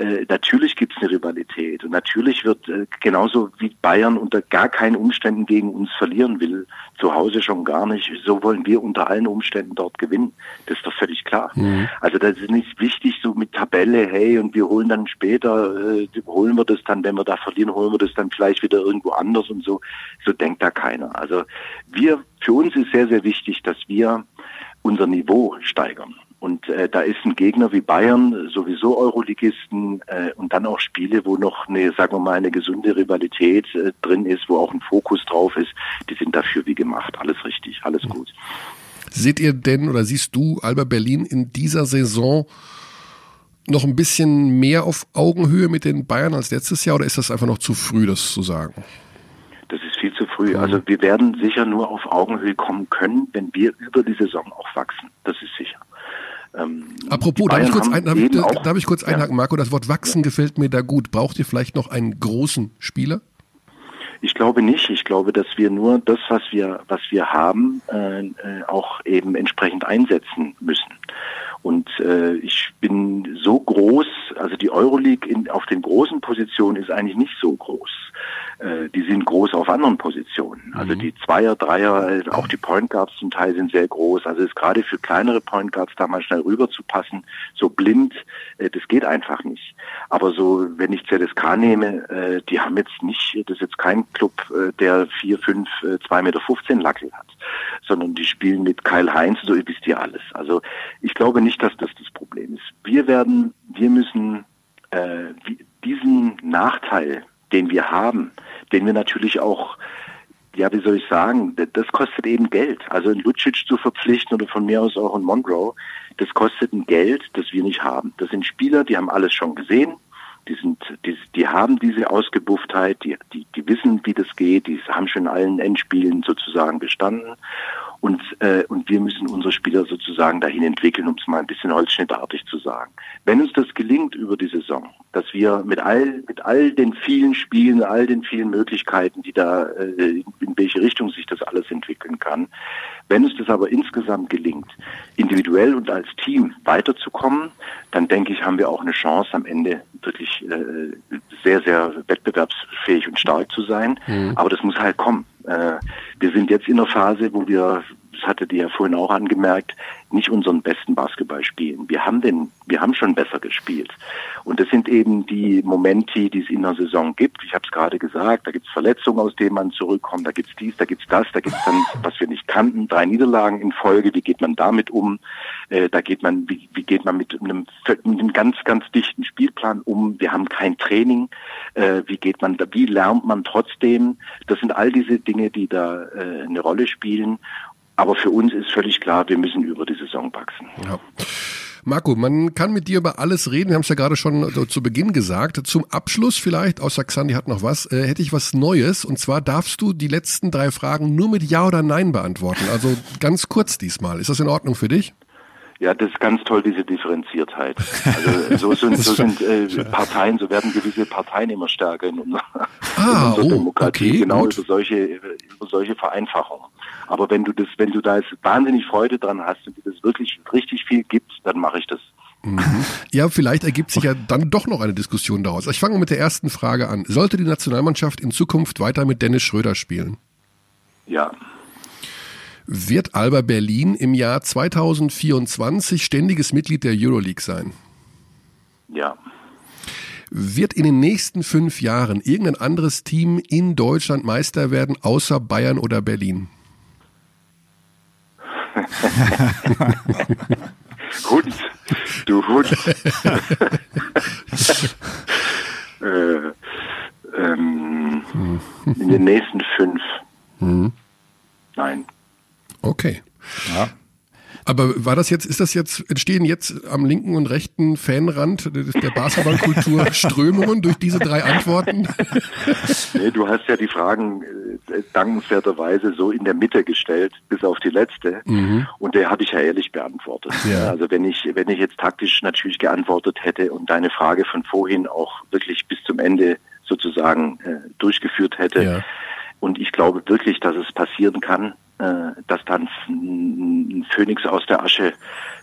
äh, natürlich gibt es eine Rivalität und natürlich wird äh, genauso wie Bayern unter gar keinen Umständen gegen uns verlieren will, zu Hause schon gar nicht, so wollen wir unter allen Umständen dort gewinnen. Das ist doch völlig klar. Mhm. Also das ist nicht wichtig so mit Tabelle, hey, und wir holen dann später, äh, holen wir das dann, wenn wir da verlieren, holen wir das dann vielleicht wieder irgendwo anders und so. So denkt da keiner. Also wir, für uns ist sehr, sehr wichtig, dass wir unser Niveau steigern. Und äh, da ist ein Gegner wie Bayern, sowieso Euroligisten äh, und dann auch Spiele, wo noch eine, sagen wir mal, eine gesunde Rivalität äh, drin ist, wo auch ein Fokus drauf ist, die sind dafür wie gemacht. Alles richtig, alles gut. Seht ihr denn oder siehst du Alba Berlin in dieser Saison noch ein bisschen mehr auf Augenhöhe mit den Bayern als letztes Jahr oder ist das einfach noch zu früh, das zu sagen? Das ist viel zu früh. Also wir werden sicher nur auf Augenhöhe kommen können, wenn wir über die Saison auch wachsen. Das ist sicher. Ähm, Apropos, darf ich, kurz ein, darf, ich, darf ich kurz einhaken, Marco? Das Wort wachsen ja. gefällt mir da gut. Braucht ihr vielleicht noch einen großen Spieler? Ich glaube nicht. Ich glaube, dass wir nur das, was wir, was wir haben, äh, äh auch eben entsprechend einsetzen müssen. Und äh, ich bin so groß, also die Euroleague in, auf den großen Positionen ist eigentlich nicht so groß. Äh, die sind groß auf anderen Positionen. Also mhm. die Zweier, Dreier, äh, auch die Point Guards zum Teil sind sehr groß. Also es ist gerade für kleinere Point Guards da mal schnell rüber zu passen, so blind, äh, das geht einfach nicht. Aber so, wenn ich ZSK nehme, die haben jetzt nicht, das ist jetzt kein Club, der vier, fünf, zwei Meter fünfzehn Lackel hat, sondern die spielen mit Kyle Heinz, so wisst ihr alles. Also ich glaube nicht, dass das das Problem ist. Wir werden, wir müssen äh, diesen Nachteil, den wir haben, den wir natürlich auch ja, wie soll ich sagen, das kostet eben Geld. Also in Lucic zu verpflichten oder von mir aus auch in Monroe, das kostet ein Geld, das wir nicht haben. Das sind Spieler, die haben alles schon gesehen, die sind, die, die haben diese Ausgebufftheit, die, die, die wissen, wie das geht, die haben schon in allen Endspielen sozusagen bestanden. Und, äh, und wir müssen unsere Spieler sozusagen dahin entwickeln, um es mal ein bisschen holzschnittartig zu sagen. Wenn uns das gelingt über die Saison, dass wir mit all, mit all den vielen Spielen, all den vielen Möglichkeiten, die da, äh, in welche Richtung sich das alles entwickeln kann, wenn uns das aber insgesamt gelingt, individuell und als Team weiterzukommen, dann denke ich, haben wir auch eine Chance, am Ende wirklich äh, sehr, sehr wettbewerbsfähig und stark zu sein. Mhm. Aber das muss halt kommen. Äh, wir sind jetzt in einer Phase, wo wir das hatte die ja vorhin auch angemerkt, nicht unseren besten Basketball spielen. Wir haben den, wir haben schon besser gespielt. Und das sind eben die Momente, die es in der Saison gibt. Ich habe es gerade gesagt, da gibt es Verletzungen, aus denen man zurückkommt, da gibt es dies, da gibt es das, da gibt es dann, was wir nicht kannten, drei Niederlagen in Folge, wie geht man damit um? Äh, da geht man, wie, wie geht man mit einem, mit einem ganz, ganz dichten Spielplan um? Wir haben kein Training. Äh, wie geht man da, wie lernt man trotzdem? Das sind all diese Dinge, die da äh, eine Rolle spielen. Aber für uns ist völlig klar, wir müssen über die Saison wachsen. Ja. Marco, man kann mit dir über alles reden. Wir haben es ja gerade schon so zu Beginn gesagt. Zum Abschluss vielleicht, außer Xandi hat noch was, äh, hätte ich was Neues. Und zwar darfst du die letzten drei Fragen nur mit Ja oder Nein beantworten. Also ganz kurz diesmal. Ist das in Ordnung für dich? Ja, das ist ganz toll, diese Differenziertheit. Also so sind, so sind äh, Parteien, so werden gewisse Parteien immer stärker in unserer, ah, in unserer oh, Demokratie, okay, genau gut. über solche, über solche Vereinfachungen. Aber wenn du das, wenn du da jetzt wahnsinnig Freude dran hast und dir das wirklich richtig viel gibt, dann mache ich das. Mhm. Ja, vielleicht ergibt sich ja dann doch noch eine Diskussion daraus. Ich fange mit der ersten Frage an. Sollte die Nationalmannschaft in Zukunft weiter mit Dennis Schröder spielen? Ja. Wird Alba Berlin im Jahr 2024 ständiges Mitglied der Euroleague sein? Ja. Wird in den nächsten fünf Jahren irgendein anderes Team in Deutschland Meister werden, außer Bayern oder Berlin? Hund, du Hund. äh, ähm, in den nächsten fünf. Mhm. Okay. Ja. Aber war das jetzt, ist das jetzt, entstehen jetzt am linken und rechten Fanrand der Basketballkultur Strömungen durch diese drei Antworten? Nee, du hast ja die Fragen äh, dankenswerterweise so in der Mitte gestellt, bis auf die letzte. Mhm. Und der habe ich ja ehrlich beantwortet. Ja. Also wenn ich, wenn ich jetzt taktisch natürlich geantwortet hätte und deine Frage von vorhin auch wirklich bis zum Ende sozusagen äh, durchgeführt hätte. Ja. Und ich glaube wirklich, dass es passieren kann, dass dann ein Phönix aus der Asche,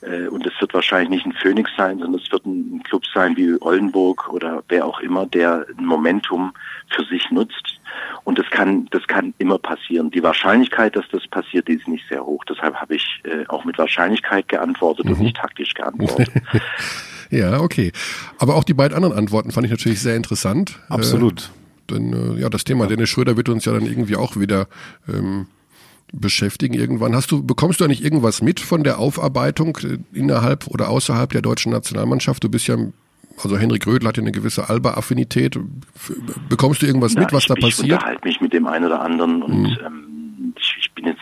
äh, und es wird wahrscheinlich nicht ein Phönix sein, sondern es wird ein Club sein wie Oldenburg oder wer auch immer, der ein Momentum für sich nutzt. Und das kann, das kann immer passieren. Die Wahrscheinlichkeit, dass das passiert, die ist nicht sehr hoch. Deshalb habe ich äh, auch mit Wahrscheinlichkeit geantwortet mhm. und nicht taktisch geantwortet. ja, okay. Aber auch die beiden anderen Antworten fand ich natürlich sehr interessant. Absolut. Äh, denn äh, ja, das Thema Dennis Schröder wird uns ja dann irgendwie auch wieder ähm, beschäftigen irgendwann. Hast du, bekommst du eigentlich irgendwas mit von der Aufarbeitung äh, innerhalb oder außerhalb der deutschen Nationalmannschaft? Du bist ja, also Henrik Rödel hat ja eine gewisse Alba-Affinität. Bekommst du irgendwas Na, mit, was ich, da passiert? Ich unterhalte mich mit dem einen oder anderen und mhm. ähm, ich, ich, bin jetzt,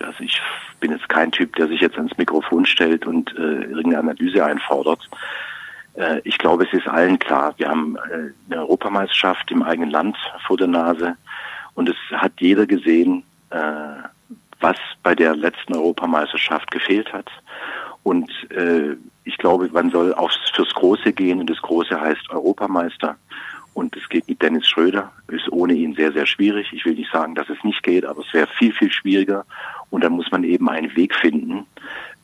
also ich bin jetzt kein Typ, der sich jetzt ans Mikrofon stellt und äh, irgendeine Analyse einfordert. Äh, ich glaube, es ist allen klar, wir haben äh, eine Europameisterschaft im eigenen Land vor der Nase und es hat jeder gesehen, äh, was bei der letzten Europameisterschaft gefehlt hat. Und äh, ich glaube, man soll aufs, fürs Große gehen und das Große heißt Europameister. Und es geht mit Dennis Schröder, ist ohne ihn sehr, sehr schwierig. Ich will nicht sagen, dass es nicht geht, aber es wäre viel, viel schwieriger. Und dann muss man eben einen Weg finden,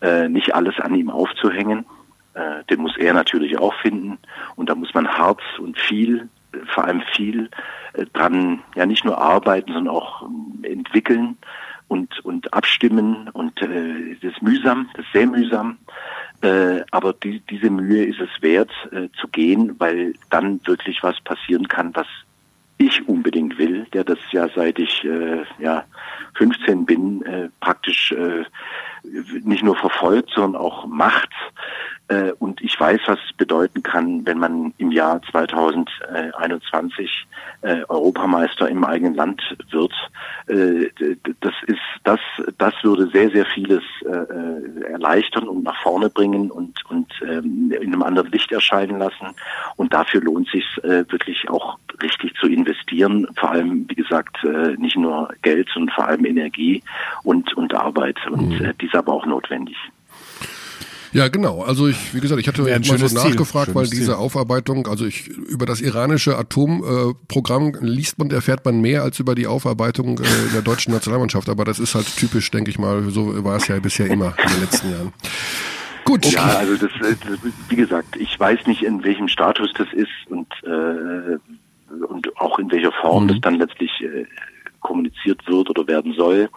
äh, nicht alles an ihm aufzuhängen. Äh, den muss er natürlich auch finden. Und da muss man hart und viel, vor allem viel äh, dran, ja nicht nur arbeiten, sondern auch äh, entwickeln und, und abstimmen und äh, das ist mühsam, das ist sehr mühsam. Äh, aber die, diese Mühe ist es wert äh, zu gehen, weil dann wirklich was passieren kann, was ich unbedingt will, der das ja seit ich äh, ja 15 bin, äh, praktisch äh, nicht nur verfolgt, sondern auch macht. Äh, und ich weiß, was es bedeuten kann, wenn man im Jahr 2021 äh, Europameister im eigenen Land wird. Äh, das ist, das, das würde sehr, sehr vieles äh, erleichtern und nach vorne bringen und, und ähm, in einem anderen Licht erscheinen lassen. Und dafür lohnt sich äh, wirklich auch richtig zu investieren. Vor allem, wie gesagt, äh, nicht nur Geld, sondern vor allem Energie und, und Arbeit. Und Mhm. äh, die ist aber auch notwendig. Ja, genau. Also ich, wie gesagt, ich hatte ein mal so nachgefragt, weil diese Ziel. Aufarbeitung, also ich über das iranische Atomprogramm äh, liest man, erfährt man mehr als über die Aufarbeitung äh, der deutschen Nationalmannschaft. Aber das ist halt typisch, denke ich mal. So war es ja bisher immer in den letzten Jahren. Gut. Ja, also das, äh, das, wie gesagt, ich weiß nicht, in welchem Status das ist und, äh, und auch in welcher Form Mhm. das dann letztlich äh, kommuniziert wird oder werden soll.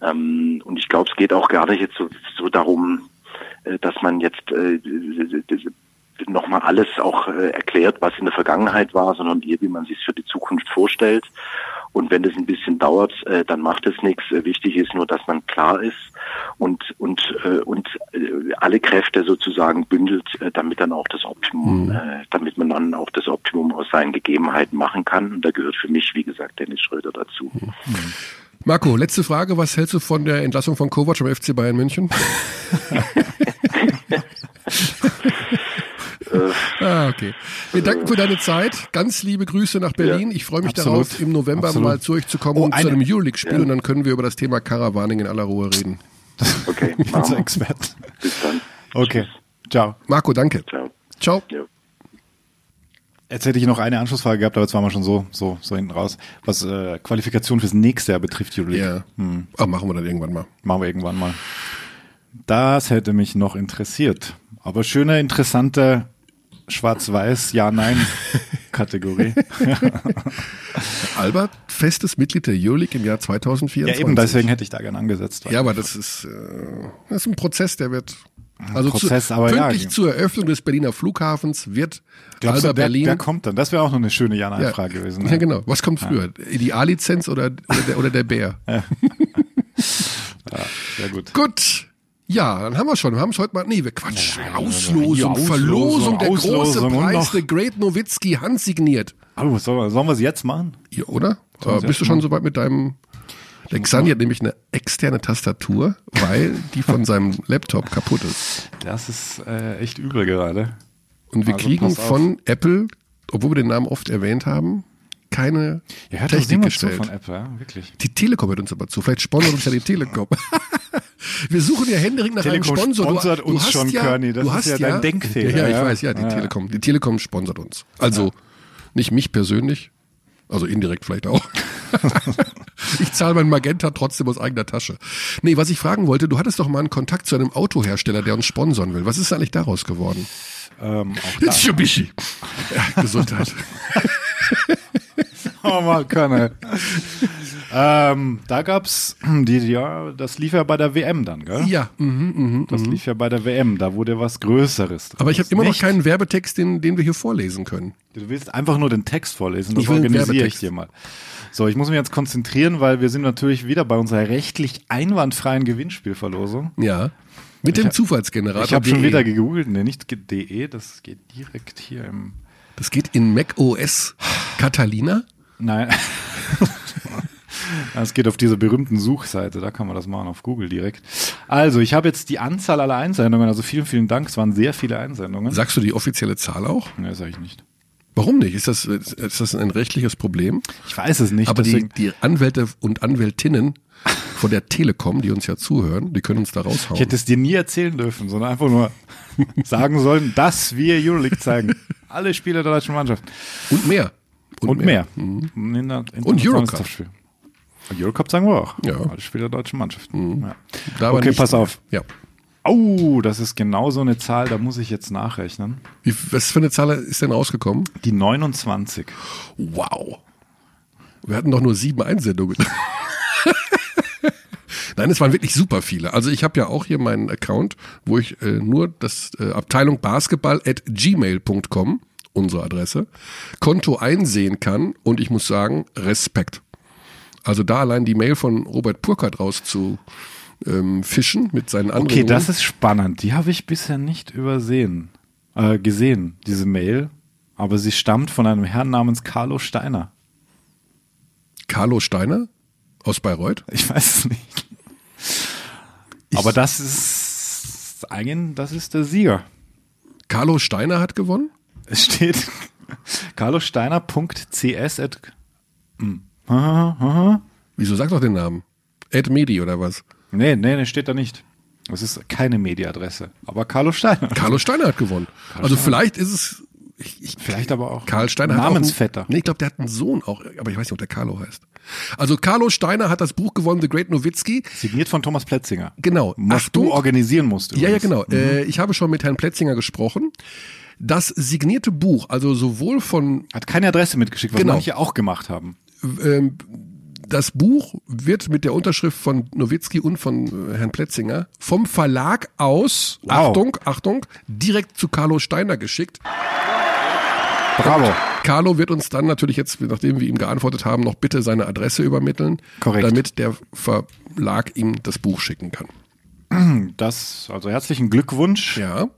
Ähm, und ich glaube, es geht auch gar nicht jetzt so, so darum, dass man jetzt äh, nochmal alles auch äh, erklärt, was in der Vergangenheit war, sondern eher, wie man sich für die Zukunft vorstellt. Und wenn das ein bisschen dauert, äh, dann macht es nichts. Äh, Wichtig ist nur, dass man klar ist und und äh, und äh, alle Kräfte sozusagen bündelt, äh, damit dann auch das Optimum, äh, damit man dann auch das Optimum aus seinen Gegebenheiten machen kann. Und da gehört für mich, wie gesagt, Dennis Schröder dazu. Marco, letzte Frage. Was hältst du von der Entlassung von Kovac am FC Bayern München? ah, okay. Wir danken für deine Zeit. Ganz liebe Grüße nach Berlin. Ich freue mich Absolut. darauf, im November Absolut. mal zu euch zu kommen Oh, und zu eine- einem Euroleague-Spiel und dann können wir über das Thema Caravaning in aller Ruhe reden. Okay, Unser. Experte. Bis dann. Okay. Ciao. Marco, danke. Ciao. Ciao. Ja. Jetzt hätte ich noch eine Anschlussfrage gehabt, aber jetzt waren wir schon so, so, so hinten raus. Was äh, Qualifikation fürs nächste Jahr betrifft, Julie. Ja. Ach, machen wir dann irgendwann mal. Machen wir irgendwann mal. Das hätte mich noch interessiert. Aber schöne, interessante Schwarz-Weiß, Ja-Nein-Kategorie. Albert, festes Mitglied der Euroleague im Jahr ja, 2024. eben, deswegen hätte ich da gerne angesetzt. Ja, aber das ist, äh, das ist ein Prozess, der wird. Also Prozess, zu, aber ja. pünktlich zur Eröffnung des Berliner Flughafens wird Glaubst du, Albert wer, Berlin. wer kommt dann? Das wäre auch noch eine schöne ja, Ja-Nein-Frage gewesen. ja, genau. Was kommt früher? Die A-Lizenz oder, oder, der, oder der Bär? Sehr gut. Gut. Ja, dann haben wir schon. Wir haben es heute mal. Nee, wir quatschen. Ja, Auslosung, Auslosung, Verlosung, der große Auslosung und Preis, der Great Nowitzki, handsigniert. Oh, sollen, wir es jetzt machen? Ja, oder? Äh, bist du schon soweit mit deinem. Der Xani hat nämlich eine externe Tastatur, weil die von seinem Laptop kaputt ist. Das ist äh, echt übel gerade. Und wir Also kriegen von Apple, obwohl wir den Namen oft erwähnt haben, keine Ja, hört Technik niemand zu gestellt. von Apple, ja? wirklich. Die Telekom hört uns aber zu. Vielleicht sponsert uns ja die Telekom. wir suchen ja händeringend nach Telekom einem Sponsor. sponsert uns hast schon, ja, Körny. Das du ist hast ja dein Denkfehler, Ja, ja, ich ja. weiß, ja, die Ja. Telekom. Die Telekom sponsert uns. Also nicht mich persönlich, also indirekt vielleicht auch. ich zahle mein Magenta trotzdem aus eigener Tasche. Nee, was ich fragen wollte, du hattest doch mal einen Kontakt zu einem Autohersteller, der uns sponsern will. Was ist eigentlich daraus geworden? Ähm. Mitsubishi. Ja, Gesundheit. Oh mal Körner. ähm, da gab's die, ja, das lief ja bei der WM dann, gell? ja, mhm, mhm. Das lief ja bei der WM, da wurde was Größeres. Aber ich habe immer noch keinen Werbetext, den, den wir hier vorlesen können. Du willst einfach nur den Text vorlesen, das Ich will organisiere ich dir mal. So, ich muss mich jetzt konzentrieren, weil wir sind natürlich wieder bei unserer rechtlich einwandfreien Gewinnspielverlosung. Ja. Mit dem Zufallsgenerator. Ich habe schon DE. wieder gegoogelt, ne, nicht de, das geht direkt hier im Das geht in Mac OS Catalina. Nein. Es geht auf diese berühmten Suchseite, da kann man das machen, auf Google direkt. Also, ich habe jetzt die Anzahl aller Einsendungen, also vielen, vielen Dank, es waren sehr viele Einsendungen. Sagst du die offizielle Zahl auch? Ne, sage ich nicht. Warum nicht? Ist das, ist das ein rechtliches Problem? Ich weiß es nicht, Aber die, die Anwälte und Anwältinnen von der Telekom, die uns ja zuhören, die können uns da raushauen. ich hätte es dir nie erzählen dürfen, sondern einfach nur sagen sollen, dass wir Euroleague zeigen. Alle Spiele der deutschen Mannschaft. und mehr. Und, mehr. In der, in Und Eurocup. Und Eurocup sagen wir auch. Ja. Mhm. Alle Spiele der deutschen Mannschaft. Ja. Da aber Okay, pass mehr. auf. Ja. Oh, das ist genau so eine Zahl, da muss ich jetzt nachrechnen. Wie, was für eine Zahl ist denn rausgekommen? Die 29. Wow. Wir hatten doch nur sieben Einsendungen. Nein, es waren wirklich super viele. Also ich habe ja auch hier meinen Account, wo ich äh, nur das äh, Abteilung Basketball at gmail.com, unsere Adresse, Konto einsehen kann und ich muss sagen, Respekt. Also da allein die Mail von Robert Purkert raus zu ähm, Fischen mit seinen anderen. Okay, das ist spannend. Die habe ich bisher nicht übersehen, äh, gesehen, diese Mail. Aber sie stammt von einem Herrn namens Carlo Steiner. Carlo Steiner aus Bayreuth. Ich weiß es nicht. Aber das ist eigentlich, das ist der Sieger. Carlo Steiner hat gewonnen? Es steht carlosteiner.cs at hm. Wieso sag doch den Namen? Ed Medi oder was? Nee, nee, nee, steht da nicht. Das ist keine Media-Adresse. Aber Carlo Steiner. Carlo Steiner hat gewonnen. also vielleicht ist es. Ich, ich, Vielleicht aber auch Karl Steiner hat Namensvetter. Auch einen, nee, ich glaube, der hat einen Sohn auch, aber ich weiß nicht, ob der Carlo heißt. Also Carlo Steiner hat das Buch gewonnen, The Great Nowitzki. Signiert von Thomas Plätzinger. Genau. Was Achtung. du organisieren musst. Ja, ja, übrigens. genau. Äh, ich habe schon mit Herrn Plätzinger gesprochen. Das signierte Buch, also sowohl von Hat keine Adresse mitgeschickt, was Genau. manche auch gemacht haben. ähm, das Buch wird mit der Unterschrift von Nowitzki und von äh, Herrn Plätzinger vom Verlag aus, Wow. Achtung, Achtung, direkt zu Carlo Steiner geschickt. Bravo. Carlo wird uns dann natürlich jetzt, nachdem wir ihm geantwortet haben, noch bitte seine Adresse übermitteln, Korrekt. damit der Verlag ihm das Buch schicken kann. Das, also herzlichen Glückwunsch. Ja.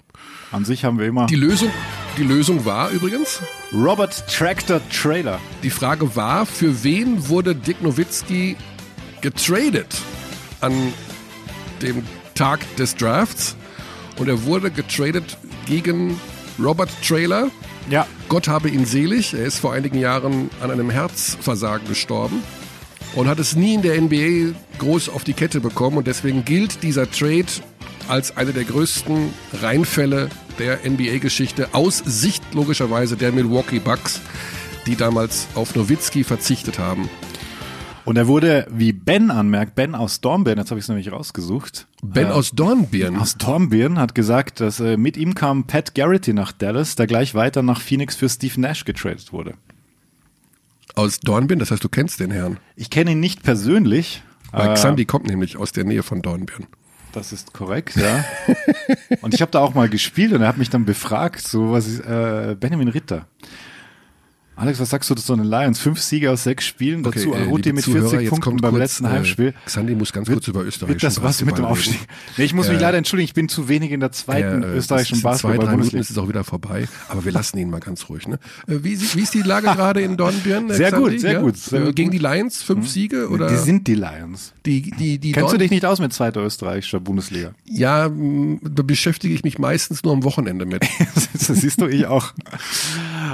An sich haben wir immer Die Lösung, die Lösung war übrigens, Robert Tractor Trailer. die Frage war, für wen wurde Dick Nowitzki getradet an dem Tag des Drafts? Und er wurde getradet gegen Robert Trailer. Ja. Gott habe ihn selig. Er ist vor einigen Jahren an einem Herzversagen gestorben und hat es nie in der NBA groß auf die Kette bekommen. Und deswegen gilt dieser Trade als einer der größten Reinfälle der NBA-Geschichte aus Sicht logischerweise der Milwaukee Bucks, die damals auf Nowitzki verzichtet haben. Und er wurde, wie Ben anmerkt, Ben aus Dornbirn, jetzt habe ich es nämlich rausgesucht. Ben Äh, aus Dornbirn. aus Dornbirn hat gesagt, dass äh, mit ihm kam Pat Garrity nach Dallas, der gleich weiter nach Phoenix für Steve Nash getradet wurde. Aus Dornbirn, das heißt, du kennst den Herrn. Ich kenne ihn nicht persönlich. Weil äh, Xandi kommt nämlich aus der Nähe von Dornbirn. Das ist korrekt, ja. und ich habe da auch mal gespielt und er hat mich dann befragt, so was ist, äh, Benjamin Ritter. Alex, was sagst du zu den Lions? Fünf Siege aus sechs Spielen, dazu äh, Aruti liebe mit Zuhörer, 40 jetzt Punkten beim kurz, letzten äh, Heimspiel. Xandi muss ganz kurz über österreichischen Wird das was mit dem Basketball Aufstieg? Nee, ich muss mich Ja. leider entschuldigen, ich bin zu wenig in der zweiten Ja, äh, österreichischen sind Zwei, drei Minuten ist es auch wieder vorbei. Aber wir lassen ihn mal ganz ruhig. Ne? Äh, Wie, wie ist die Lage gerade in Dornbirn? äh, Sehr Xandi? gut, sehr gut, sehr Äh, gut. Gegen die Lions fünf Siege? Oder Die sind die Lions. die, die, die Kennst du Dorn- dich nicht aus mit zweiter österreichischer Bundesliga? Ja, mh, da beschäftige ich mich meistens nur am Wochenende mit. das siehst du, ich auch.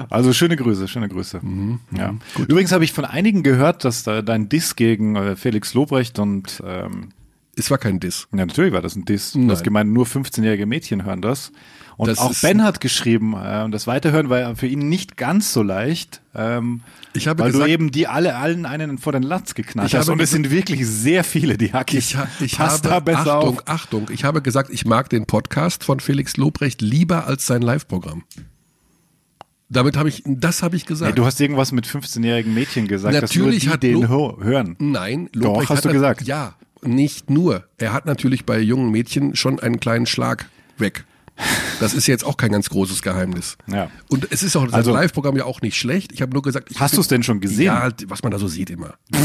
Also schöne Grüße, schöne Grüße. Mhm, ja. Übrigens habe ich von einigen gehört, dass da dein Diss gegen äh, Felix Lobrecht und ähm, Es war kein Diss. ja, natürlich war das ein Diss. Du hast Nein. gemeint, nur 15-jährige Mädchen hören das. Und Das auch Ben hat geschrieben, äh, und das Weiterhören war für ihn nicht ganz so leicht, ähm, Ich habe weil gesagt- du eben die alle allen einen vor den Latz geknallt hast. Und es sind wirklich sehr viele, die Hacki. Ich, ha- ich Pass habe, da besser Achtung, auf. Achtung, ich habe gesagt, ich mag den Podcast von Felix Lobrecht lieber als sein Live-Programm. Damit habe ich, das habe ich gesagt. Nee, du hast irgendwas mit 15-jährigen Mädchen gesagt, Natürlich dass nur hat den Lo- hö- hören. Nein, Doch, Lobrecht hast hat du gesagt. Ja, nicht nur. Er hat natürlich bei jungen Mädchen schon einen kleinen Schlag weg. Das ist jetzt auch kein ganz großes Geheimnis. Ja. Und es ist auch das Also- Live-Programm ja auch nicht schlecht. Ich habe nur gesagt, ich Hast find- du's denn schon gesehen? Ja, was man da so sieht immer.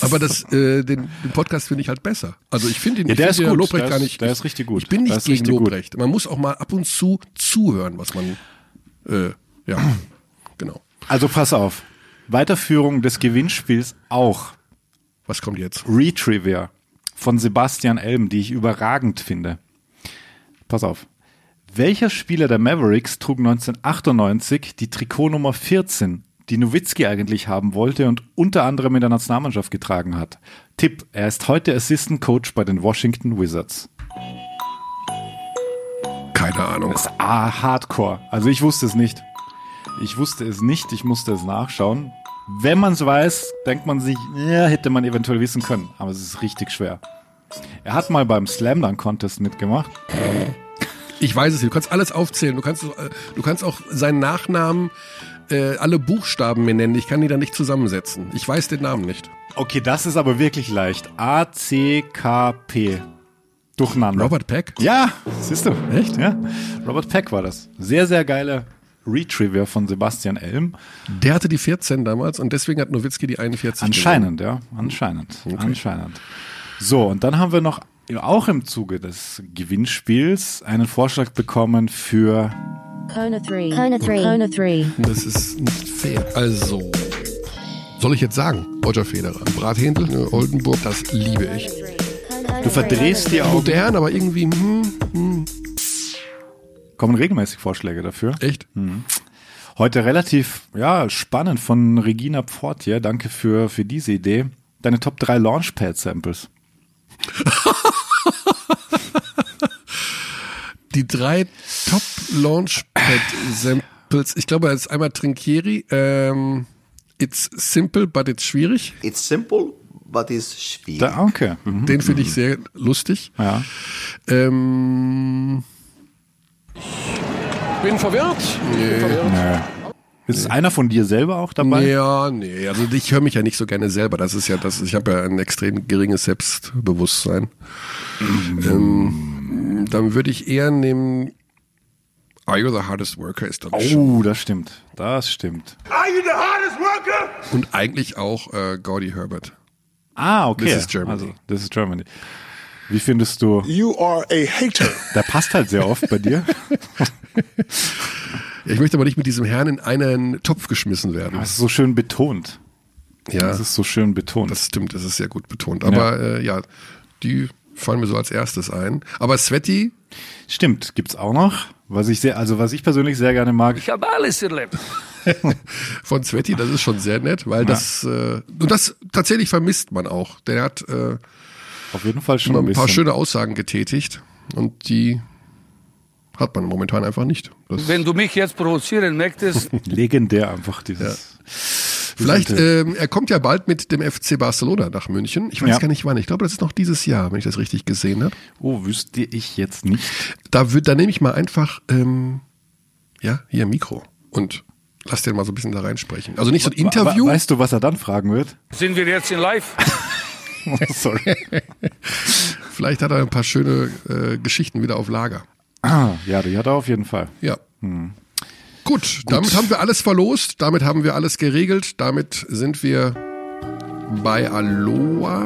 Aber das, äh, den, den Podcast finde ich halt besser. Also ich finde ihn, Ja, ich der finde ist den gut. Lobrecht Der gar ist- nicht. der ist richtig gut. Ich bin nicht ist gegen richtig gut. Lobrecht. Man muss auch mal ab und zu zuhören, was man, äh, ja, genau. Also pass auf. Weiterführung des Gewinnspiels auch. Was kommt jetzt? Retrivia von Sebastian Elm, die ich überragend finde. Pass auf. Welcher Spieler der Mavericks trug 1998 die Trikotnummer 14, die Nowitzki eigentlich haben wollte und unter anderem in der Nationalmannschaft getragen hat? Tipp, er ist heute Assistant Coach bei den Washington Wizards. Keine Ahnung. Das ist Hardcore. Also ich wusste es nicht. Ich wusste es nicht, ich musste es nachschauen. Wenn man es weiß, denkt man sich, ja, hätte man eventuell wissen können. Aber es ist richtig schwer. Er hat mal beim Slam Dunk Contest mitgemacht. Ich weiß es nicht. Du kannst alles aufzählen. Du kannst, äh, du kannst auch seinen Nachnamen, äh, alle Buchstaben mir nennen. Ich kann die dann nicht zusammensetzen. Ich weiß den Namen nicht. Okay, das ist aber wirklich leicht. A, C, K, P. Durcheinander. Robert Peck? Ja, siehst du. Echt? Ja. Robert Peck war das. Sehr, sehr geile Retrivia von Sebastian Elm. Der hatte die 14 damals und deswegen hat Nowitzki die 41 Anscheinend, ja. Anscheinend. Anscheinend. So, und dann haben wir noch auch im Zuge des Gewinnspiels einen Vorschlag bekommen für Kona 3. Kona 3. Kona 3. Das ist nicht fair. Also, soll ich jetzt sagen, Roger Federer, Brathändel, ne, Oldenburg, das liebe ich. Du verdrehst die Augen. Modern, aber irgendwie, hm, hm, Kommen regelmäßig Vorschläge dafür. echt? Heute relativ ja, spannend von Regina Pfortier. Danke für, für diese Idee. Deine Top 3 Launchpad-Samples. Die drei Top Launchpad Samples, ich glaube, das ist einmal Trinkieri, ähm, It's simple, but it's schwierig. It's simple, but it's schwierig. Da, okay. Mhm. Den finde ich sehr lustig. Ja. Ähm, Bin verwirrt. Bin verwirrt. Nee. Ist einer von dir selber auch dabei? ja, nee, also ich höre mich ja nicht so gerne selber. Das ist ja das, ich habe ja ein extrem geringes Selbstbewusstsein. Ähm, dann würde ich eher nehmen Are You the Hardest Worker ist dann schon. Oh, das stimmt. Das stimmt. Und eigentlich auch äh, Gordy Herbert. Ah, okay. This is Germany. Also, this is Germany. Wie findest du? You are a hater. Der passt halt sehr oft bei dir. Ja, ich möchte aber nicht mit diesem Herrn in einen Topf geschmissen werden. Das ist so schön betont. Ja, Das ist so schön betont. das stimmt, das ist sehr gut betont. Aber äh, ja, die fallen mir so als erstes ein. Aber Sveti, Stimmt, gibt's auch noch. Was ich sehr, also was ich persönlich sehr gerne mag. Ich habe alles erlebt. von Sveti, das ist schon sehr nett, weil das äh, und das tatsächlich vermisst man auch. Der hat äh, Auf jeden Fall schon ein ein paar schöne Aussagen getätigt und die hat man momentan einfach nicht. Das, Wenn du mich jetzt provozieren möchtest, Legendär einfach dieses. vielleicht, diese- ähm, er kommt ja bald mit dem FC Barcelona nach München. Ich weiß Ja. gar nicht wann. Ich glaube, das ist noch dieses Jahr, wenn ich das richtig gesehen habe. Oh, wüsste ich jetzt nicht. Da, da nehme ich mal einfach, ähm, ja, hier Mikro und lass den mal so ein bisschen da reinsprechen. Also nicht so ein Interview. We- Weißt du, was er dann fragen wird? sind wir jetzt in live? Sorry. Vielleicht hat er ein paar schöne äh, Geschichten wieder auf Lager. Ah, ja, die hat er auf jeden Fall. Ja. Gut, damit haben wir alles verlost, damit haben wir alles geregelt, damit sind wir bei Aloha.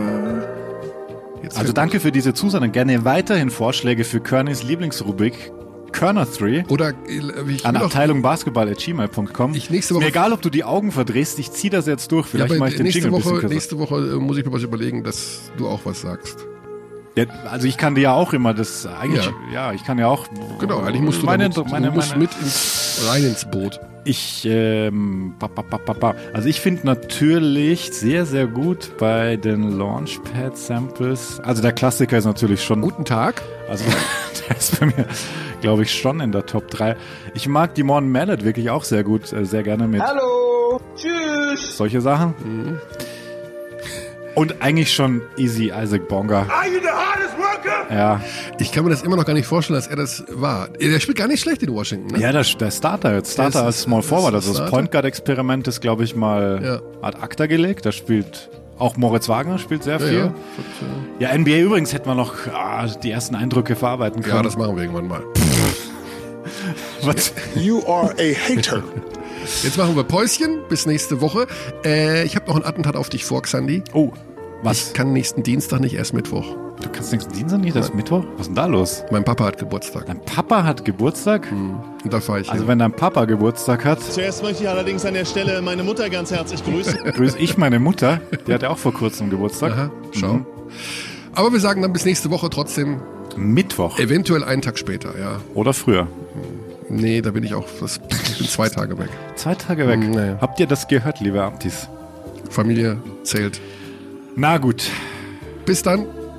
Jetzt Also danke für diese Zusendung. Gerne weiterhin Vorschläge für Környs Lieblingsrubrik Körner 3 Oder äh, ich an Abteilung Basketball@gmail.com. Ich nächste Ist mir Woche- egal, ob du die Augen verdrehst. Ich ziehe das jetzt durch. ja, Vielleicht aber mache ich den nächste Jingle Woche, nächste Woche äh, muss ich mir was überlegen, dass du auch was sagst. Ja, also ich kann dir ja auch immer das eigentlich. Ja, ich kann ja auch. Genau, eigentlich musst du, meine, damit, meine, du musst meine, mit ins, rein ins Boot. Ich, ähm, pa, pa, pa, also ich finde natürlich sehr, sehr gut bei den Launchpad Samples. Also der Klassiker ist natürlich schon Guten Tag. Also der ist bei mir, glaube ich, schon in der Top 3. Ich mag die Morn Mallet wirklich auch sehr gut, äh, sehr gerne mit Hallo. Tschüss. solche Sachen. Und eigentlich schon easy Isaac Bonga. Are you the hardest worker? Ja, Ich kann mir das immer noch gar nicht vorstellen, dass er das war. Der spielt gar nicht schlecht in Washington. Ne? ja der, der Starter jetzt. Starter Der ist- als Small Forward. Also das. Point Guard Experiment ist, glaube ich, mal Ja. ad acta gelegt. Da spielt auch Moritz Wagner spielt sehr Ja, viel. ja. Ja, NBA übrigens hätten wir noch ah, die ersten Eindrücke verarbeiten können. ja, das machen wir irgendwann mal. Was? You are a hater. Jetzt machen wir Päuschen. Bis nächste Woche. Äh, ich habe noch ein Attentat auf dich vor, Xandi. Oh, was? Ich kann nächsten Dienstag nicht, erst Mittwoch. Du kannst nächsten Dienstag nicht, das ist Mittwoch? Was ist denn da los? Mein Papa hat Geburtstag. Dein Papa hat Geburtstag? Und da fahre ich Also hin. wenn dein Papa Geburtstag hat, Zuerst möchte ich allerdings an der Stelle meine Mutter ganz herzlich grüßen. grüße ich meine Mutter. Die hatte auch vor kurzem Geburtstag. Aha, schau. Mhm. Aber wir sagen dann bis nächste Woche trotzdem, Mittwoch eventuell einen Tag später, ja. oder früher. Nee, da bin ich auch, das, ich bin zwei Tage weg. Zwei Tage weg. Nee. Habt ihr das gehört, liebe Abtis? Familie zählt. Na gut. Bis dann.